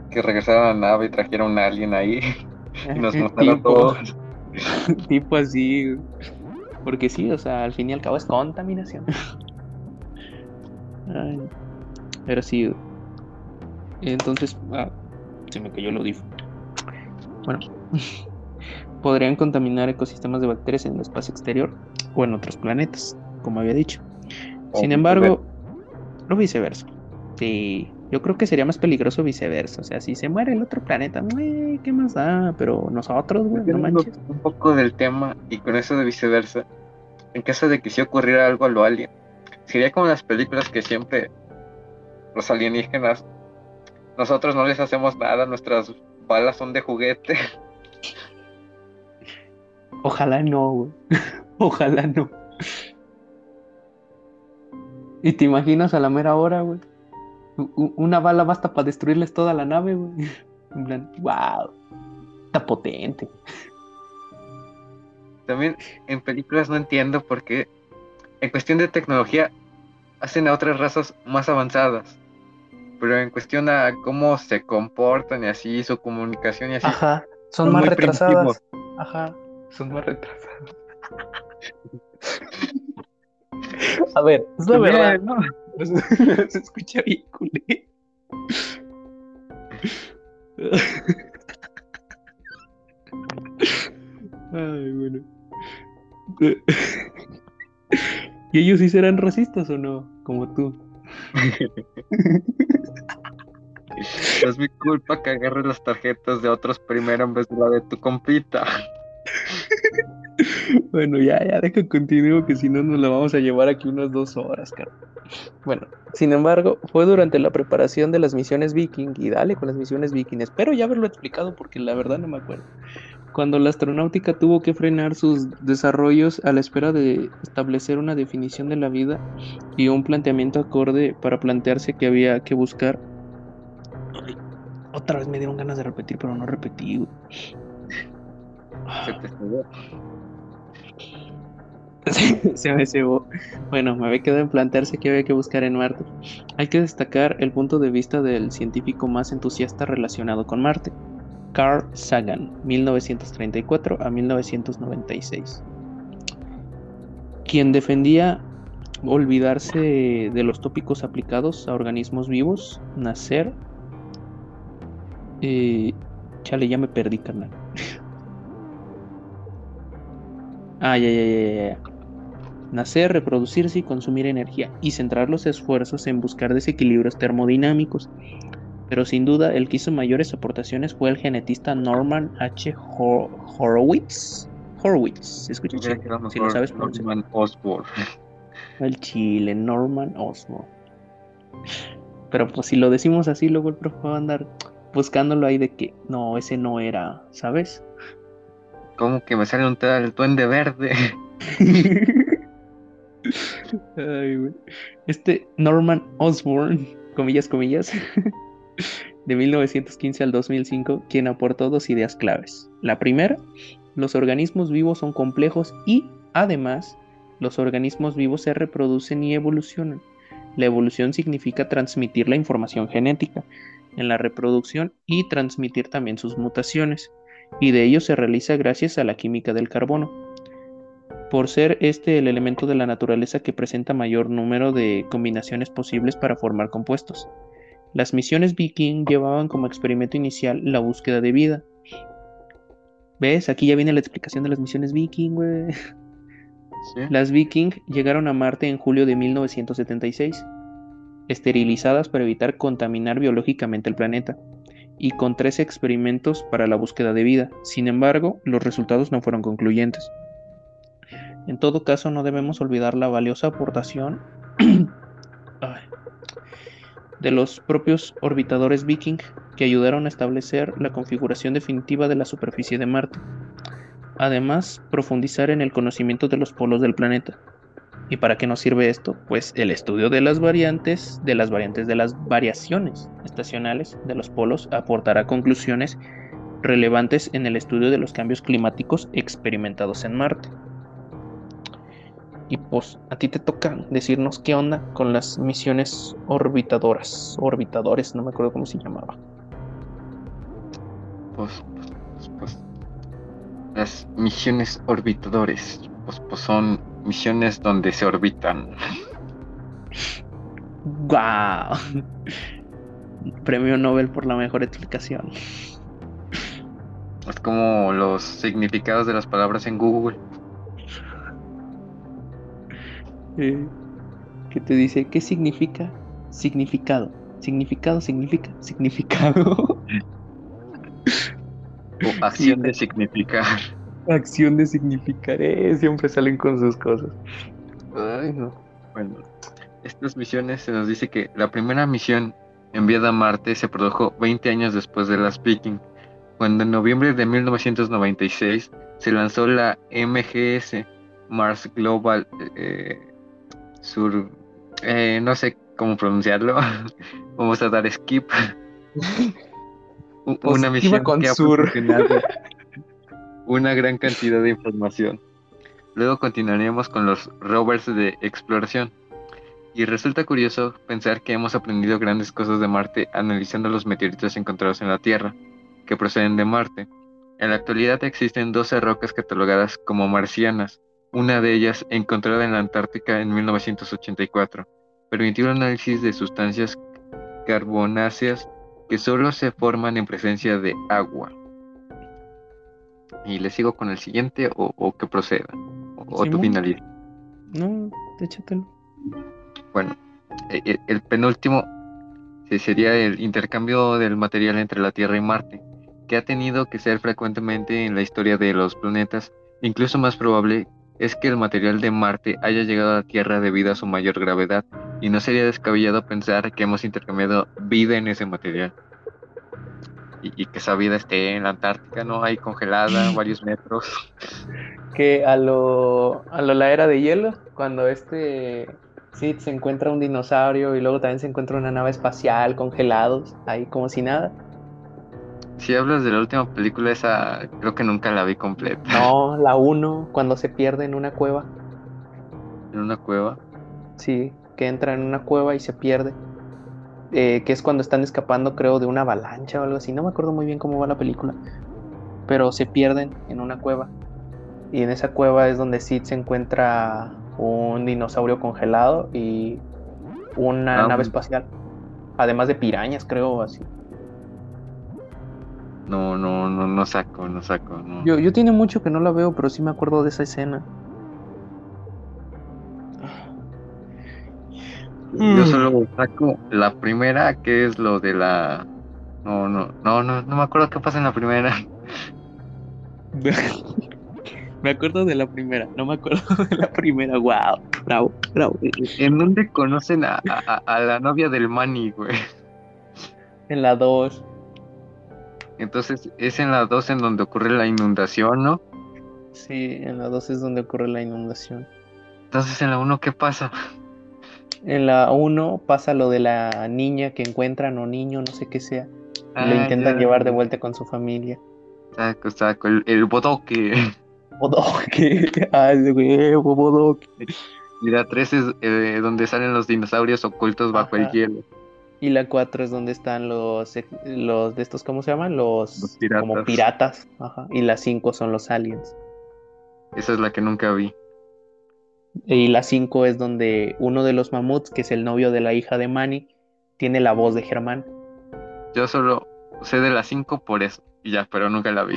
Que regresaron a la nave y trajeron a alguien ahí y nos [LAUGHS] mostraron todos. [LAUGHS] tipo así. Porque sí, o sea, al fin y al cabo es contaminación. [LAUGHS] pero sí. Entonces, ah, se me cayó el audífono. Bueno. [LAUGHS] podrían contaminar ecosistemas de bacterias en el espacio exterior o en otros planetas, como había dicho. Sin embargo, no viceversa. Sí, yo creo que sería más peligroso viceversa. O sea, si se muere el otro planeta, ¿qué más da? Pero nosotros, güey, no manches. Un poco del tema y con eso de viceversa, en caso de que si ocurriera algo a lo alien, sería como las películas que siempre los alienígenas, nosotros no les hacemos nada, nuestras balas son de juguete. [LAUGHS] Ojalá no, güey. [LAUGHS] Ojalá no. Y te imaginas a la mera hora, güey. Una bala basta para destruirles toda la nave, güey. [LAUGHS] En plan, wow. Está potente. También en películas no entiendo por qué, en cuestión de tecnología, hacen a otras razas más avanzadas. Pero en cuestión a cómo se comportan y así, su comunicación y así. Ajá, son, más retrasadas. Ajá son más retrasados. [LAUGHS] A ver, es la verdad, ¿no? [LAUGHS] Se escucha bien culé. [LAUGHS] Ay, bueno. ¿Y ellos sí serán racistas o no? Como tú. [LAUGHS] Es mi culpa que agarres las tarjetas de otros primero en vez de la de tu compita. [LAUGHS] bueno, ya, ya, deja continuo que si no nos la vamos a llevar aquí unas dos horas, caro. Bueno, sin embargo, fue durante la preparación de las misiones Viking, y dale con las misiones Viking, espero ya haberlo explicado porque la verdad no me acuerdo. Cuando la astronáutica tuvo que frenar sus desarrollos a la espera de establecer una definición de la vida y un planteamiento acorde para plantearse que había que buscar. otra vez me dieron ganas de repetir, pero no repetí. [LAUGHS] Se me cebó. Bueno, me había quedado en plantearse que había que buscar en Marte. Hay que destacar el punto de vista del científico más entusiasta relacionado con Marte, Carl Sagan, 1934 a 1996, quien defendía olvidarse de los tópicos aplicados a organismos vivos, nacer. Eh, chale, ya me perdí, carnal. [LAUGHS] Ah, ya, ya, ya, ya. Nacer, reproducirse y consumir energía, y centrar los esfuerzos en buscar desequilibrios termodinámicos. Pero sin duda, el que hizo mayores aportaciones fue el genetista Norman H. Horowitz. Horowitz, ¿se escucha? Si lo sabes Norman Osborn. El chile, Norman Osborn. Pero pues si lo decimos así, luego el profe va a andar buscándolo ahí de que no, ese no era, ¿sabes? ¿Cómo que me sale un tal duende verde? [LAUGHS] Este Norman Osborn, comillas, comillas, [LAUGHS] de 1915 al 2005, quien aportó dos ideas claves. La primera, los organismos vivos son complejos y, además, los organismos vivos se reproducen y evolucionan. La evolución significa transmitir la información genética en la reproducción y transmitir también sus mutaciones, y de ello se realiza gracias a la química del carbono. Por ser este el elemento de la naturaleza que presenta mayor número de combinaciones posibles para formar compuestos. Las misiones Viking llevaban como experimento inicial la búsqueda de vida. ¿Ves? Aquí ya viene la explicación de las misiones Viking, güey. Las Viking llegaron a Marte en julio de 1976, esterilizadas para evitar contaminar biológicamente el planeta, y con tres experimentos para la búsqueda de vida. Sin embargo, los resultados no fueron concluyentes. En todo caso, no debemos olvidar la valiosa aportación [CLEARS THROAT] de los propios orbitadores Viking que ayudaron a establecer la configuración definitiva de la superficie de Marte. Además, profundizar en el conocimiento de los polos del planeta. ¿Y para qué nos sirve esto? Pues el estudio de las variantes, de las variantes de las variaciones estacionales de los polos aportará conclusiones relevantes en el estudio de los cambios climáticos experimentados en Marte. Y pues a ti te toca decirnos qué onda con las misiones orbitadoras, orbitadores, no me acuerdo cómo se llamaba. Pues, pues, pues las misiones orbitadores, pues, pues son misiones donde se orbitan. ¡Guau! Premio Nobel por la mejor explicación. Es como los significados de las palabras en Google. Eh, ¿Qué te dice? ¿Qué significa? Significado. Significado significa significado. o [LAUGHS] acción de significar. Acción de significar. Eh, siempre salen con sus cosas. Ay, no. Bueno, estas misiones se nos dice que la primera misión enviada a Marte se produjo 20 años después de las Viking, cuando en noviembre de 1996 se lanzó la MGS, Mars Global eh, Sur, eh, no sé cómo pronunciarlo. [LAUGHS] Vamos a dar skip. una misión con que ha sur. [LAUGHS] una gran cantidad de información. Luego continuaremos con los rovers de exploración. Y resulta curioso pensar que hemos aprendido grandes cosas de Marte analizando los meteoritos encontrados en la Tierra, que proceden de Marte. En la actualidad existen 12 rocas catalogadas como marcianas, una de ellas, encontrada en la Antártica en 1984, permitió un análisis de sustancias carbonáceas que solo se forman en presencia de agua. Y le sigo con el siguiente o, que proceda. O, tu finaliza. No, échatelo. Bueno, e, e, el, penúltimo sería el intercambio del material entre la Tierra y Marte, que ha tenido que ser frecuentemente en la historia de los planetas, incluso más probable es que el material de Marte haya llegado a la Tierra debido a su mayor gravedad, y no sería descabellado pensar que hemos intercambiado vida en ese material. Y, que esa vida esté en la Antártica, ¿no? Ahí congelada, [LAUGHS] varios metros. Que a lo, a lo la era de hielo, cuando este sí se encuentra un dinosaurio y luego también se encuentra una nave espacial congelados, ahí como si nada si hablas de la última película, esa creo que nunca la vi completa. No, [LAUGHS] la 1, cuando se pierde en una cueva. ¿En una cueva? Sí, que entra en una cueva y se pierde. Eh, que es cuando están escapando, creo, de una avalancha o algo así. No me acuerdo muy bien cómo va la película. Pero se pierden en una cueva. Y en esa cueva es donde Sid se encuentra un dinosaurio congelado y una ah, nave espacial. Además de pirañas, creo, así. No, no, no, no saco, no saco. Yo, yo tiene mucho que no la veo, pero sí me acuerdo de esa escena. Yo solo saco la primera, que es lo de la. No, no, no, no, no me acuerdo qué pasa en la primera. [LAUGHS] me acuerdo de la primera, no me acuerdo [LAUGHS] de la primera. Wow, bravo, bravo. ¿En dónde conocen a, a, la novia del Manny, güey? En la 2. Entonces es en la 2 en donde ocurre la inundación, ¿no? Sí, en la 2 es donde ocurre la inundación. Entonces, ¿en la 1 qué pasa? En la 1 pasa lo de la niña que encuentran o niño, no sé qué sea. y lo Ah, intentan ya. llevar de vuelta con su familia. Saco, saco, el, el bodoque. Bodoque. [LAUGHS] Ay, güey, bodoque. Y la 3 es eh, donde salen los dinosaurios ocultos bajo el hielo. Y la 4 es donde están los, los de estos, ¿cómo se llaman? Los, Los piratas. como piratas. Ajá. Y la 5 son los aliens. Esa es la que nunca vi. Y la 5 es donde uno de los mamuts, que es el novio de la hija de Manny, tiene la voz de Germán. Yo solo sé de la 5 por eso. Y ya, pero nunca la vi.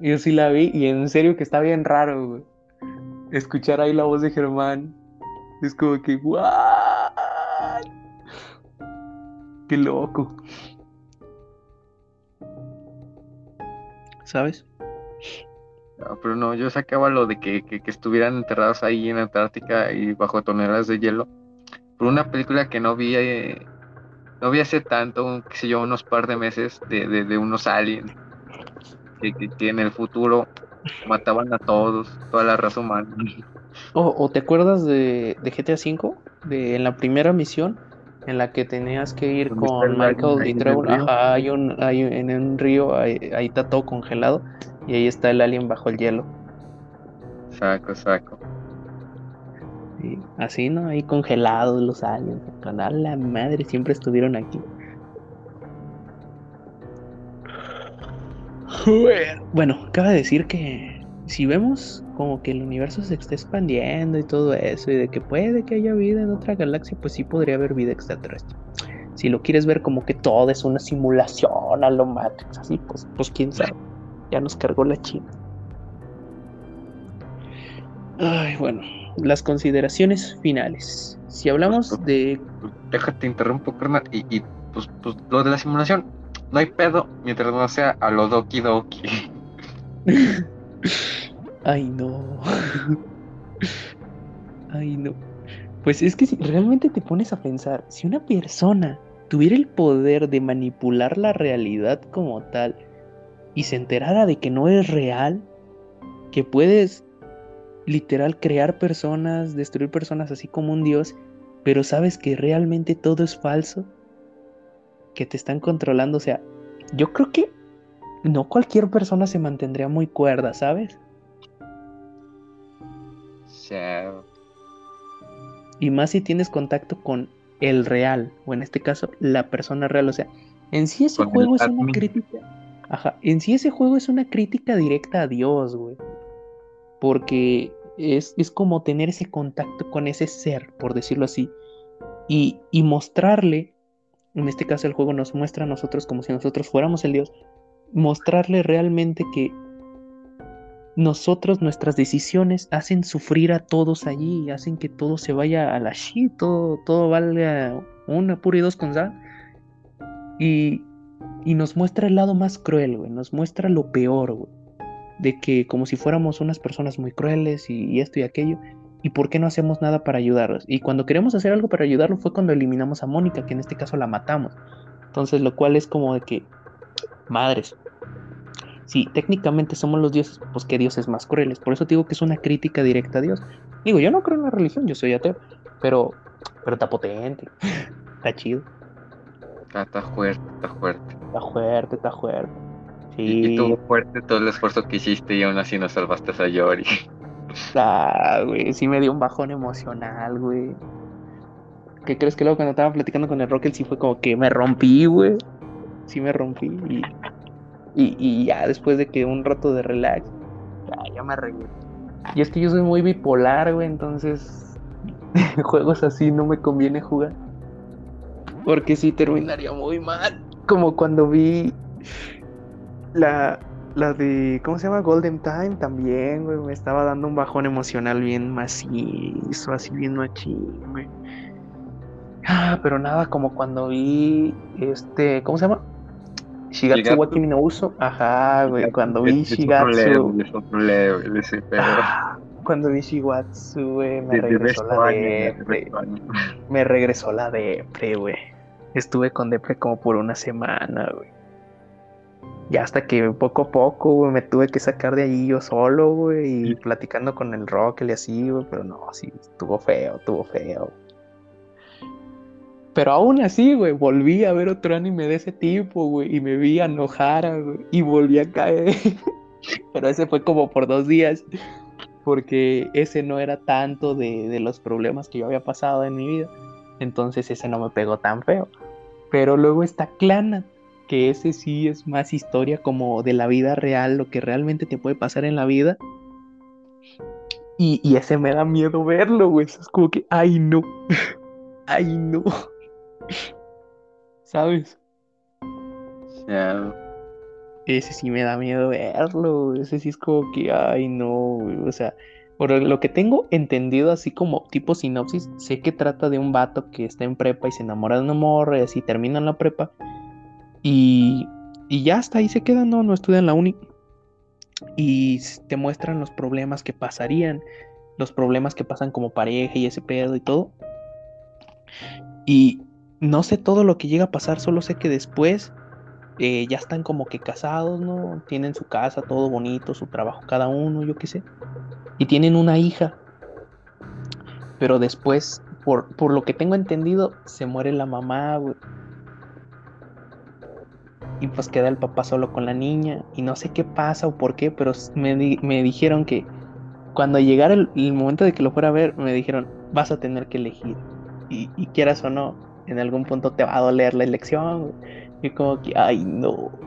Yo sí la vi y en serio que está bien raro, güey. Escuchar ahí la voz de Germán. Es como que, ¿what? Qué loco. ¿Sabes? Pero no, yo sacaba lo de que, que, que estuvieran enterrados ahí en Antártica y bajo toneladas de hielo. Por una película que no vi, eh, no vi hace tanto, qué sé yo, unos par de meses, de, de, de unos aliens que, que, que en el futuro mataban a todos, toda la raza humana. ¿O, o te acuerdas de, de GTA V? De, en la primera misión en la que tenías que ir ¿Dónde está con el Michael el Trevor. Ajá, hay un, hay en un río, ahí, ahí está todo congelado y ahí está el alien bajo el hielo. Saco, saco. Sí, así, ¿no? Ahí congelados los aliens. Con a la madre, siempre estuvieron aquí. Bueno, acaba de decir que si vemos como que el universo se está expandiendo y todo eso, y de que puede que haya vida en otra galaxia, pues sí podría haber vida extraterrestre. Si lo quieres ver como que todo es una simulación a lo Matrix, así, pues, pues quién sabe. Ya nos cargó la China. Ay, bueno, las consideraciones finales. Si hablamos de Déjate interrumpo, carnal. Y, y pues, pues lo de la simulación, no hay pedo mientras no sea a lo Doki Doki. [LAUGHS] Ay, no. Ay, no. Pues es que si realmente te pones a pensar, si una persona tuviera el poder de manipular la realidad como tal y se enterara de que no es real, que puedes literal crear personas, destruir personas así como un dios, pero sabes que realmente todo es falso, que te están controlando, o sea, yo creo que no cualquier persona se mantendría muy cuerda, ¿sabes? Sea, Y más si tienes contacto con el real, o en este caso, la persona real. O sea, en sí ese Con juego es una crítica. Ajá, en sí ese juego es una crítica directa a Dios, güey. Porque es, es como tener ese contacto con ese ser, por decirlo así. Y, y mostrarle, en este caso el juego nos muestra a nosotros como si nosotros fuéramos el Dios, mostrarle realmente que nosotros, nuestras decisiones hacen sufrir a todos allí, hacen que todo se vaya a la shit, todo, todo valga una pura y dos con sal. Y, y nos muestra el lado más cruel, güey, nos muestra lo peor. De que como si fuéramos unas personas muy crueles y, y esto y aquello. ¿Y por qué no hacemos nada para ayudarlos? Y cuando queremos hacer algo para ayudarlo fue cuando eliminamos a Mónica, que en este caso la matamos. Entonces, lo cual es como de que, madres, si técnicamente somos los dioses, pues qué dioses más crueles. Por eso te digo que es una crítica directa a Dios. Digo, yo no creo en la religión, yo soy ateo, pero, pero está potente, [LAUGHS] está chido, está, está fuerte, está fuerte. está fuerte, está fuerte. Y tuvo fuerte todo el esfuerzo que hiciste y aún así no salvaste a Yori. [LAUGHS] ah, güey, sí me dio un bajón emocional, güey. ¿Qué crees que luego cuando estaba platicando con el Rocket sí fue como que me rompí, güey? Sí me rompí y, y, y ya después de que un rato de relax, ya, me arreglé. Y es que yo soy muy bipolar, güey, entonces [LAUGHS] juegos así no me conviene jugar. Porque sí terminaría muy mal. Como cuando vi la, la de, ¿cómo se llama? Golden Time también, güey. Me estaba dando un bajón emocional bien macizo, así bien machín, güey. Ah, pero nada, como cuando vi este, ¿cómo se llama? Shigatsu wa Kimi no Uso. Ajá, güey, cuando vi Shigatsu. Ah, Cuando vi Shigatsu, güey, me regresó la depre. Me regresó la depre, güey. Estuve con depre como por una semana, güey. Y hasta que poco a poco, güey, me tuve que sacar de allí yo solo, güey, y platicando con el rock y así, güey, pero no, sí, estuvo feo, estuvo feo. Pero aún así, güey, volví a ver otro anime de ese tipo, güey, y me vi a güey, y volví a caer. [LAUGHS] pero ese fue como por dos días, porque ese no era tanto de, de los problemas que yo había pasado en mi vida. Entonces ese no me pegó tan feo. Pero luego está Clana, que ese sí es más historia como de la vida real, lo que realmente te puede pasar en la vida. Y, ese me da miedo verlo, güey. Es como que, ay, no. [LAUGHS] ay, no. ¿Sabes? Ese sí me da miedo verlo. Ese sí es como que, ay, no, O sea, por lo que tengo entendido, así como tipo sinopsis, sé que trata de un vato que está en prepa y se enamora de una morra y así termina en la prepa. Y, ya hasta ahí se quedan, no, no estudian la uni. Y te muestran los problemas que pasarían, los problemas que pasan como pareja y ese pedo y todo. Y no sé todo lo que llega a pasar, solo sé que después eh, ya están como que casados, ¿no? Tienen su casa, todo bonito, su trabajo cada uno, yo qué sé. Y tienen una hija. Pero después, por, por lo que tengo entendido, se muere la mamá, güey y pues queda el papá solo con la niña y no sé qué pasa o por qué, pero me, me dijeron que cuando llegara el, momento de que lo fuera a ver, me dijeron, vas a tener que elegir. Y, quieras o no, en algún punto te va a doler la elección. Y como que, ay, no. [LAUGHS]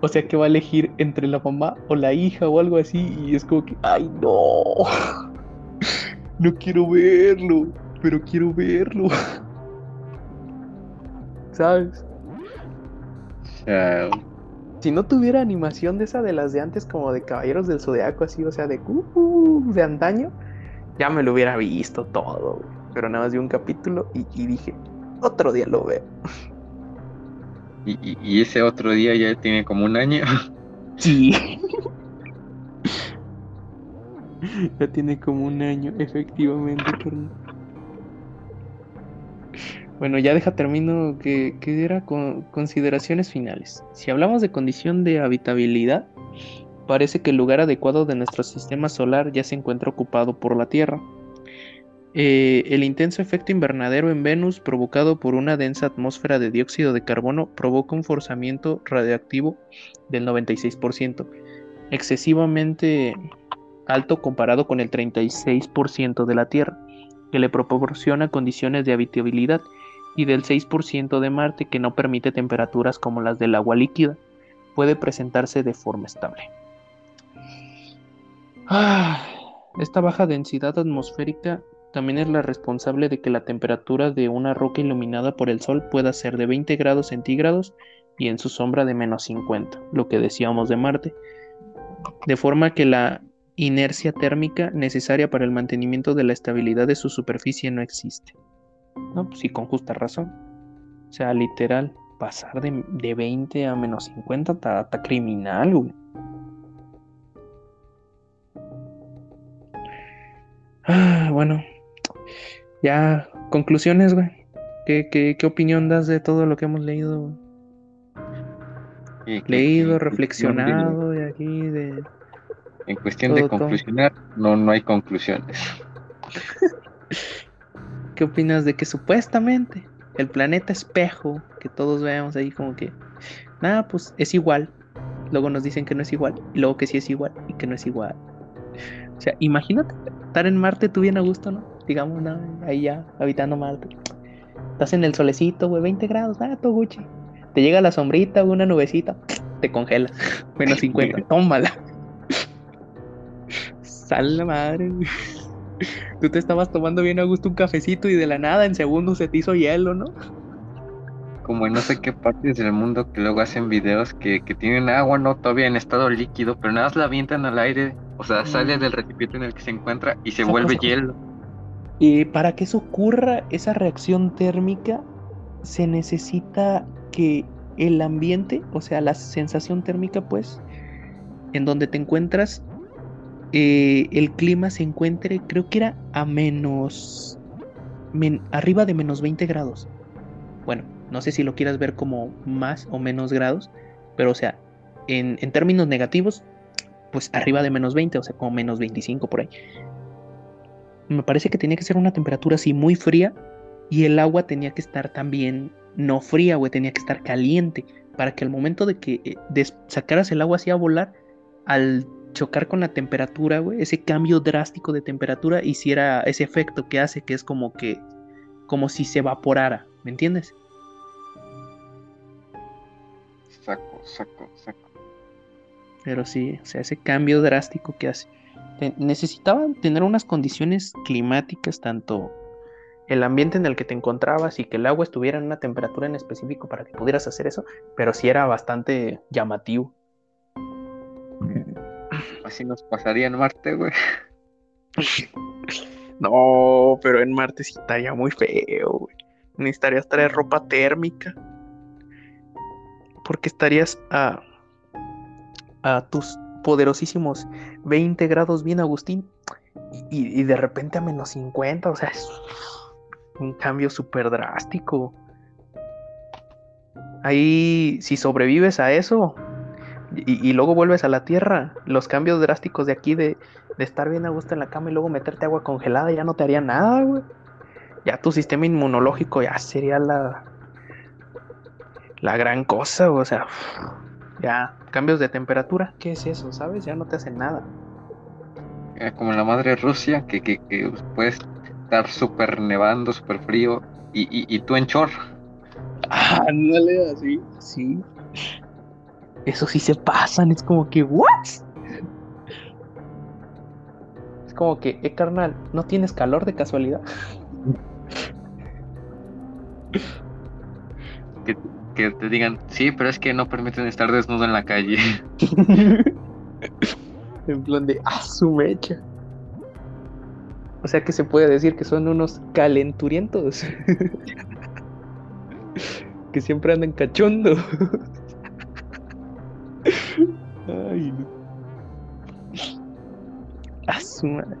O sea que va a elegir entre la mamá o la hija o algo así. Y es como que, ay, no. [LAUGHS] No quiero verlo, pero quiero verlo. [LAUGHS] ¿Sabes? Si no tuviera animación de esa de las de antes, como de Caballeros del Zodiaco, así, o sea, de uh, de antaño, ya me lo hubiera visto todo, Pero nada más de un capítulo y, dije, otro día lo veo. ¿Y, ese otro día ya tiene como un año? [LAUGHS] Sí. [LAUGHS] ya tiene como un año, efectivamente, bueno, ya deja termino que, era con consideraciones finales. Si hablamos de condición de habitabilidad, parece que el lugar adecuado de nuestro sistema solar ya se encuentra ocupado por la Tierra. Eh, el intenso efecto invernadero en Venus provocado por una densa atmósfera de dióxido de carbono provoca un forzamiento radioactivo del 96%, excesivamente alto comparado con el 36% de la Tierra, que le proporciona condiciones de habitabilidad y del 6% de Marte que no permite temperaturas como las del agua líquida, puede presentarse de forma estable. Ah, esta baja densidad atmosférica también es la responsable de que la temperatura de una roca iluminada por el Sol pueda ser de 20 grados centígrados y en su sombra de menos 50, lo que decíamos de Marte, de forma que la inercia térmica necesaria para el mantenimiento de la estabilidad de su superficie no existe. No, pues sí, con justa razón. O sea, literal, pasar de, de 20 a menos 50 está, criminal, güey. Ah, bueno, ya, conclusiones, güey. ¿Qué, qué, opinión das de todo lo que hemos leído? leído, reflexionado de aquí, de... En cuestión de conclusionar, no, no hay conclusiones. [LAUGHS] ¿Qué opinas de que supuestamente el planeta espejo que todos vemos ahí como que, nada, pues es igual. Luego nos dicen que no es igual, y luego que sí es igual y que no es igual. O sea, imagínate estar en Marte tú bien a gusto, ¿no? Digamos, ¿no? ahí ya, habitando Marte. Estás en el solecito, güey, 20 grados, ah, todo Gucci. Te llega la sombrita, una nubecita, te congela. [LAUGHS] Menos [LAUGHS] 50, tómala. Sal la madre, güey. Tú te estabas tomando bien a gusto un cafecito y de la nada en segundos se te hizo hielo, ¿no? Como en no sé qué partes del mundo que luego hacen videos que, tienen agua, no todavía en estado líquido, pero nada más la avientan al aire, o sea, sale del recipiente en el que se encuentra y se vuelve hielo. Para que eso ocurra, esa reacción térmica, se necesita que el ambiente, o sea, la sensación térmica, pues, en donde te encuentras, eh, el clima se encuentre, creo que era a menos, arriba de menos 20 grados. Bueno, no sé si lo quieras ver como más o menos grados, pero o sea, en, en términos negativos, pues arriba de menos 20, o sea, como menos 25 por ahí. Me parece que tenía que ser una temperatura así muy fría y el agua tenía que estar también no fría, güey, tenía que estar caliente para que al momento de que eh, sacaras el agua así a volar, al chocar con la temperatura, güey, ese cambio drástico de temperatura hiciera ese efecto que hace que es como que, como si se evaporara, ¿me entiendes? Saco, saco, saco. Pero sí, o sea, ese cambio drástico que hace. Necesitaban tener unas condiciones climáticas, tanto el ambiente en el que te encontrabas y que el agua estuviera en una temperatura en específico para que pudieras hacer eso, pero sí era bastante llamativo. Así nos pasaría en Marte, güey. [LAUGHS] No, pero en Marte sí estaría muy feo, güey. Necesitarías traer ropa térmica. Porque estarías a, a tus poderosísimos 20 grados bien, Agustín. Y, de repente a menos 50, o sea, es un cambio súper drástico. Ahí, si sobrevives a eso y, luego vuelves a la tierra, los cambios drásticos de aquí de, estar bien a gusto en la cama y luego meterte agua congelada ya no te haría nada, güey. Ya tu sistema inmunológico ya sería la, la gran cosa, o sea, ya cambios de temperatura, ¿qué es eso? ¿Sabes? Ya no te hacen nada. Eh, como en la madre Rusia, que, que, que puedes estar súper nevando, súper frío, y, y, y, tú en chor. Ándale, así, sí. Eso sí se pasan, es como que, ¿what? Es como que, eh, carnal, ¿no tienes calor de casualidad? que, que te digan, sí, pero es que no permiten estar desnudo en la calle. [LAUGHS] en plan de, ah, su mecha. O sea que se puede decir que son unos calenturientos. [LAUGHS] que siempre andan cachondo. [LAUGHS] Ay, no. A su madre.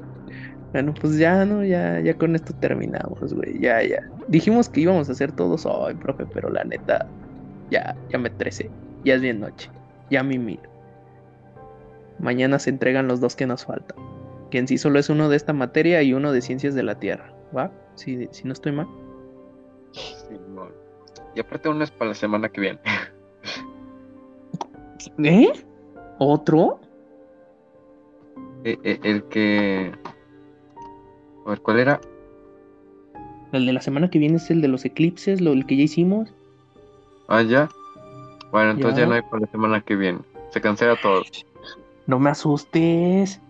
Bueno, pues ya, ¿no? Ya, ya con esto terminamos, güey. Ya, ya. Dijimos que íbamos a hacer todos hoy, profe, pero la neta, ya, ya me trece. Ya es bien noche. Ya me miro. Mañana se entregan los dos que nos faltan que en sí solo es uno de esta materia y uno de ciencias de la Tierra, ¿va? Si, si no estoy mal. y aparte uno es para la semana que viene. ¿Eh? ¿Otro? Eh, eh, el que... A ver, ¿cuál era? El de la semana que viene es el de los eclipses, lo el que ya hicimos. Ah, ya. Bueno, entonces ya, ya no hay para la semana que viene. Se cancela todo. No me asustes.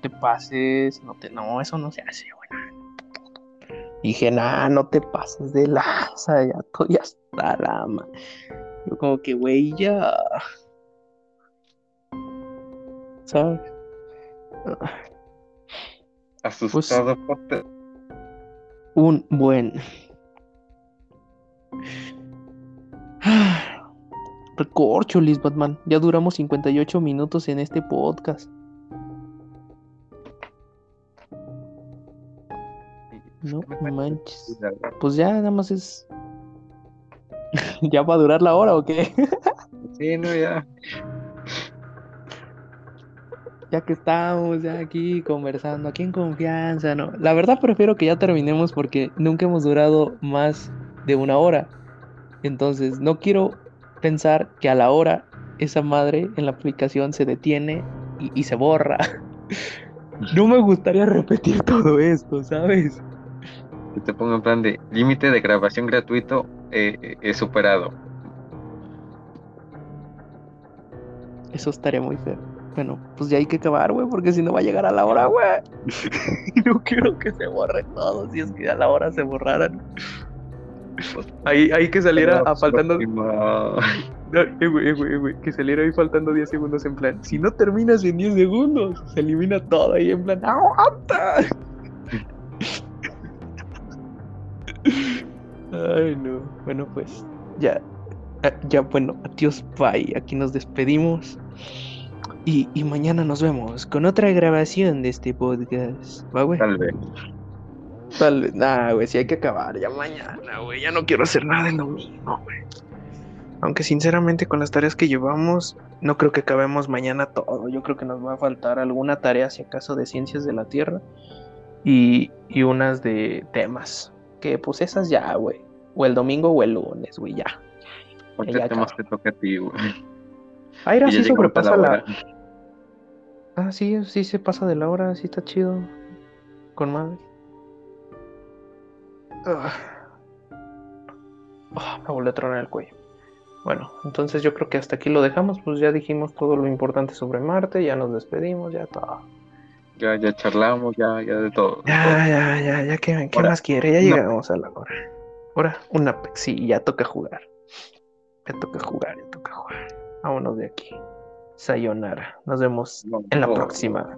te pases, no te, no, eso no se hace, güey. Dije, nah, no te pases de lanza, ya, ya está la Yo como que, güey, ya. ¿Sabes? Asustado pues, Un buen. Recorcholis, Batman. Ya duramos 58 minutos en este podcast. No [LAUGHS] manches. Pues ya nada más es. [LAUGHS] ¿Ya va a durar la hora o qué? [LAUGHS] sí, no, ya. Ya que estamos ya aquí conversando, aquí en confianza, ¿no? La verdad prefiero que ya terminemos porque nunca hemos durado más de una hora. Entonces, no quiero pensar que a la hora esa madre en la aplicación se detiene y, y se borra. [LAUGHS] No me gustaría repetir todo esto, ¿sabes? que te pongo en plan de límite de grabación gratuito eh, eh superado. Eso estaría muy feo. Bueno, pues ya hay que acabar, güey, porque si no va a llegar a la hora, güey. y [LAUGHS] no quiero que se borre todo, si es que a la hora se borraran. Ahí, ahí que saliera a faltando. [LAUGHS] Eh, güey, güey, güey, que saliera ahí faltando 10 segundos en plan. Si no terminas en 10 segundos, se elimina todo ahí en plan. ¡Aguanta! [LAUGHS] Ay, no. Bueno, pues ya, eh, ya, bueno, adiós, bye. Aquí nos despedimos. Y, y mañana nos vemos con otra grabación de este podcast. ¿Va, güey? Tal vez. Tal vez. Nah, güey, si hay que acabar ya mañana, güey. Ya no quiero hacer nada en domingo, güey. Aunque sinceramente con las tareas que llevamos, no creo que acabemos mañana todo. Yo creo que nos va a faltar alguna tarea, si acaso, de ciencias de la Tierra y, y unas de temas. Que pues esas ya, güey. O el domingo o el lunes, güey, ya. ¿Cuántos temas te toca a ti, güey? Aira sí sobrepasa la... Ah, sí, sí se pasa de la hora, sí está chido. Con madre. Ah. Ah, me volvió a tronar el cuello. Bueno, entonces yo creo que hasta aquí lo dejamos, pues ya dijimos todo lo importante sobre Marte, ya nos despedimos, ya todo. Ya, ya charlamos, ya, ya de todo. Ya, ya, ya, ya, ¿qué, más quiere? Ya llegamos a la hora. Ahora, un Apex, sí, ya toca jugar. Ya toca jugar, ya toca jugar. Vámonos de aquí. Sayonara. Nos vemos en la próxima.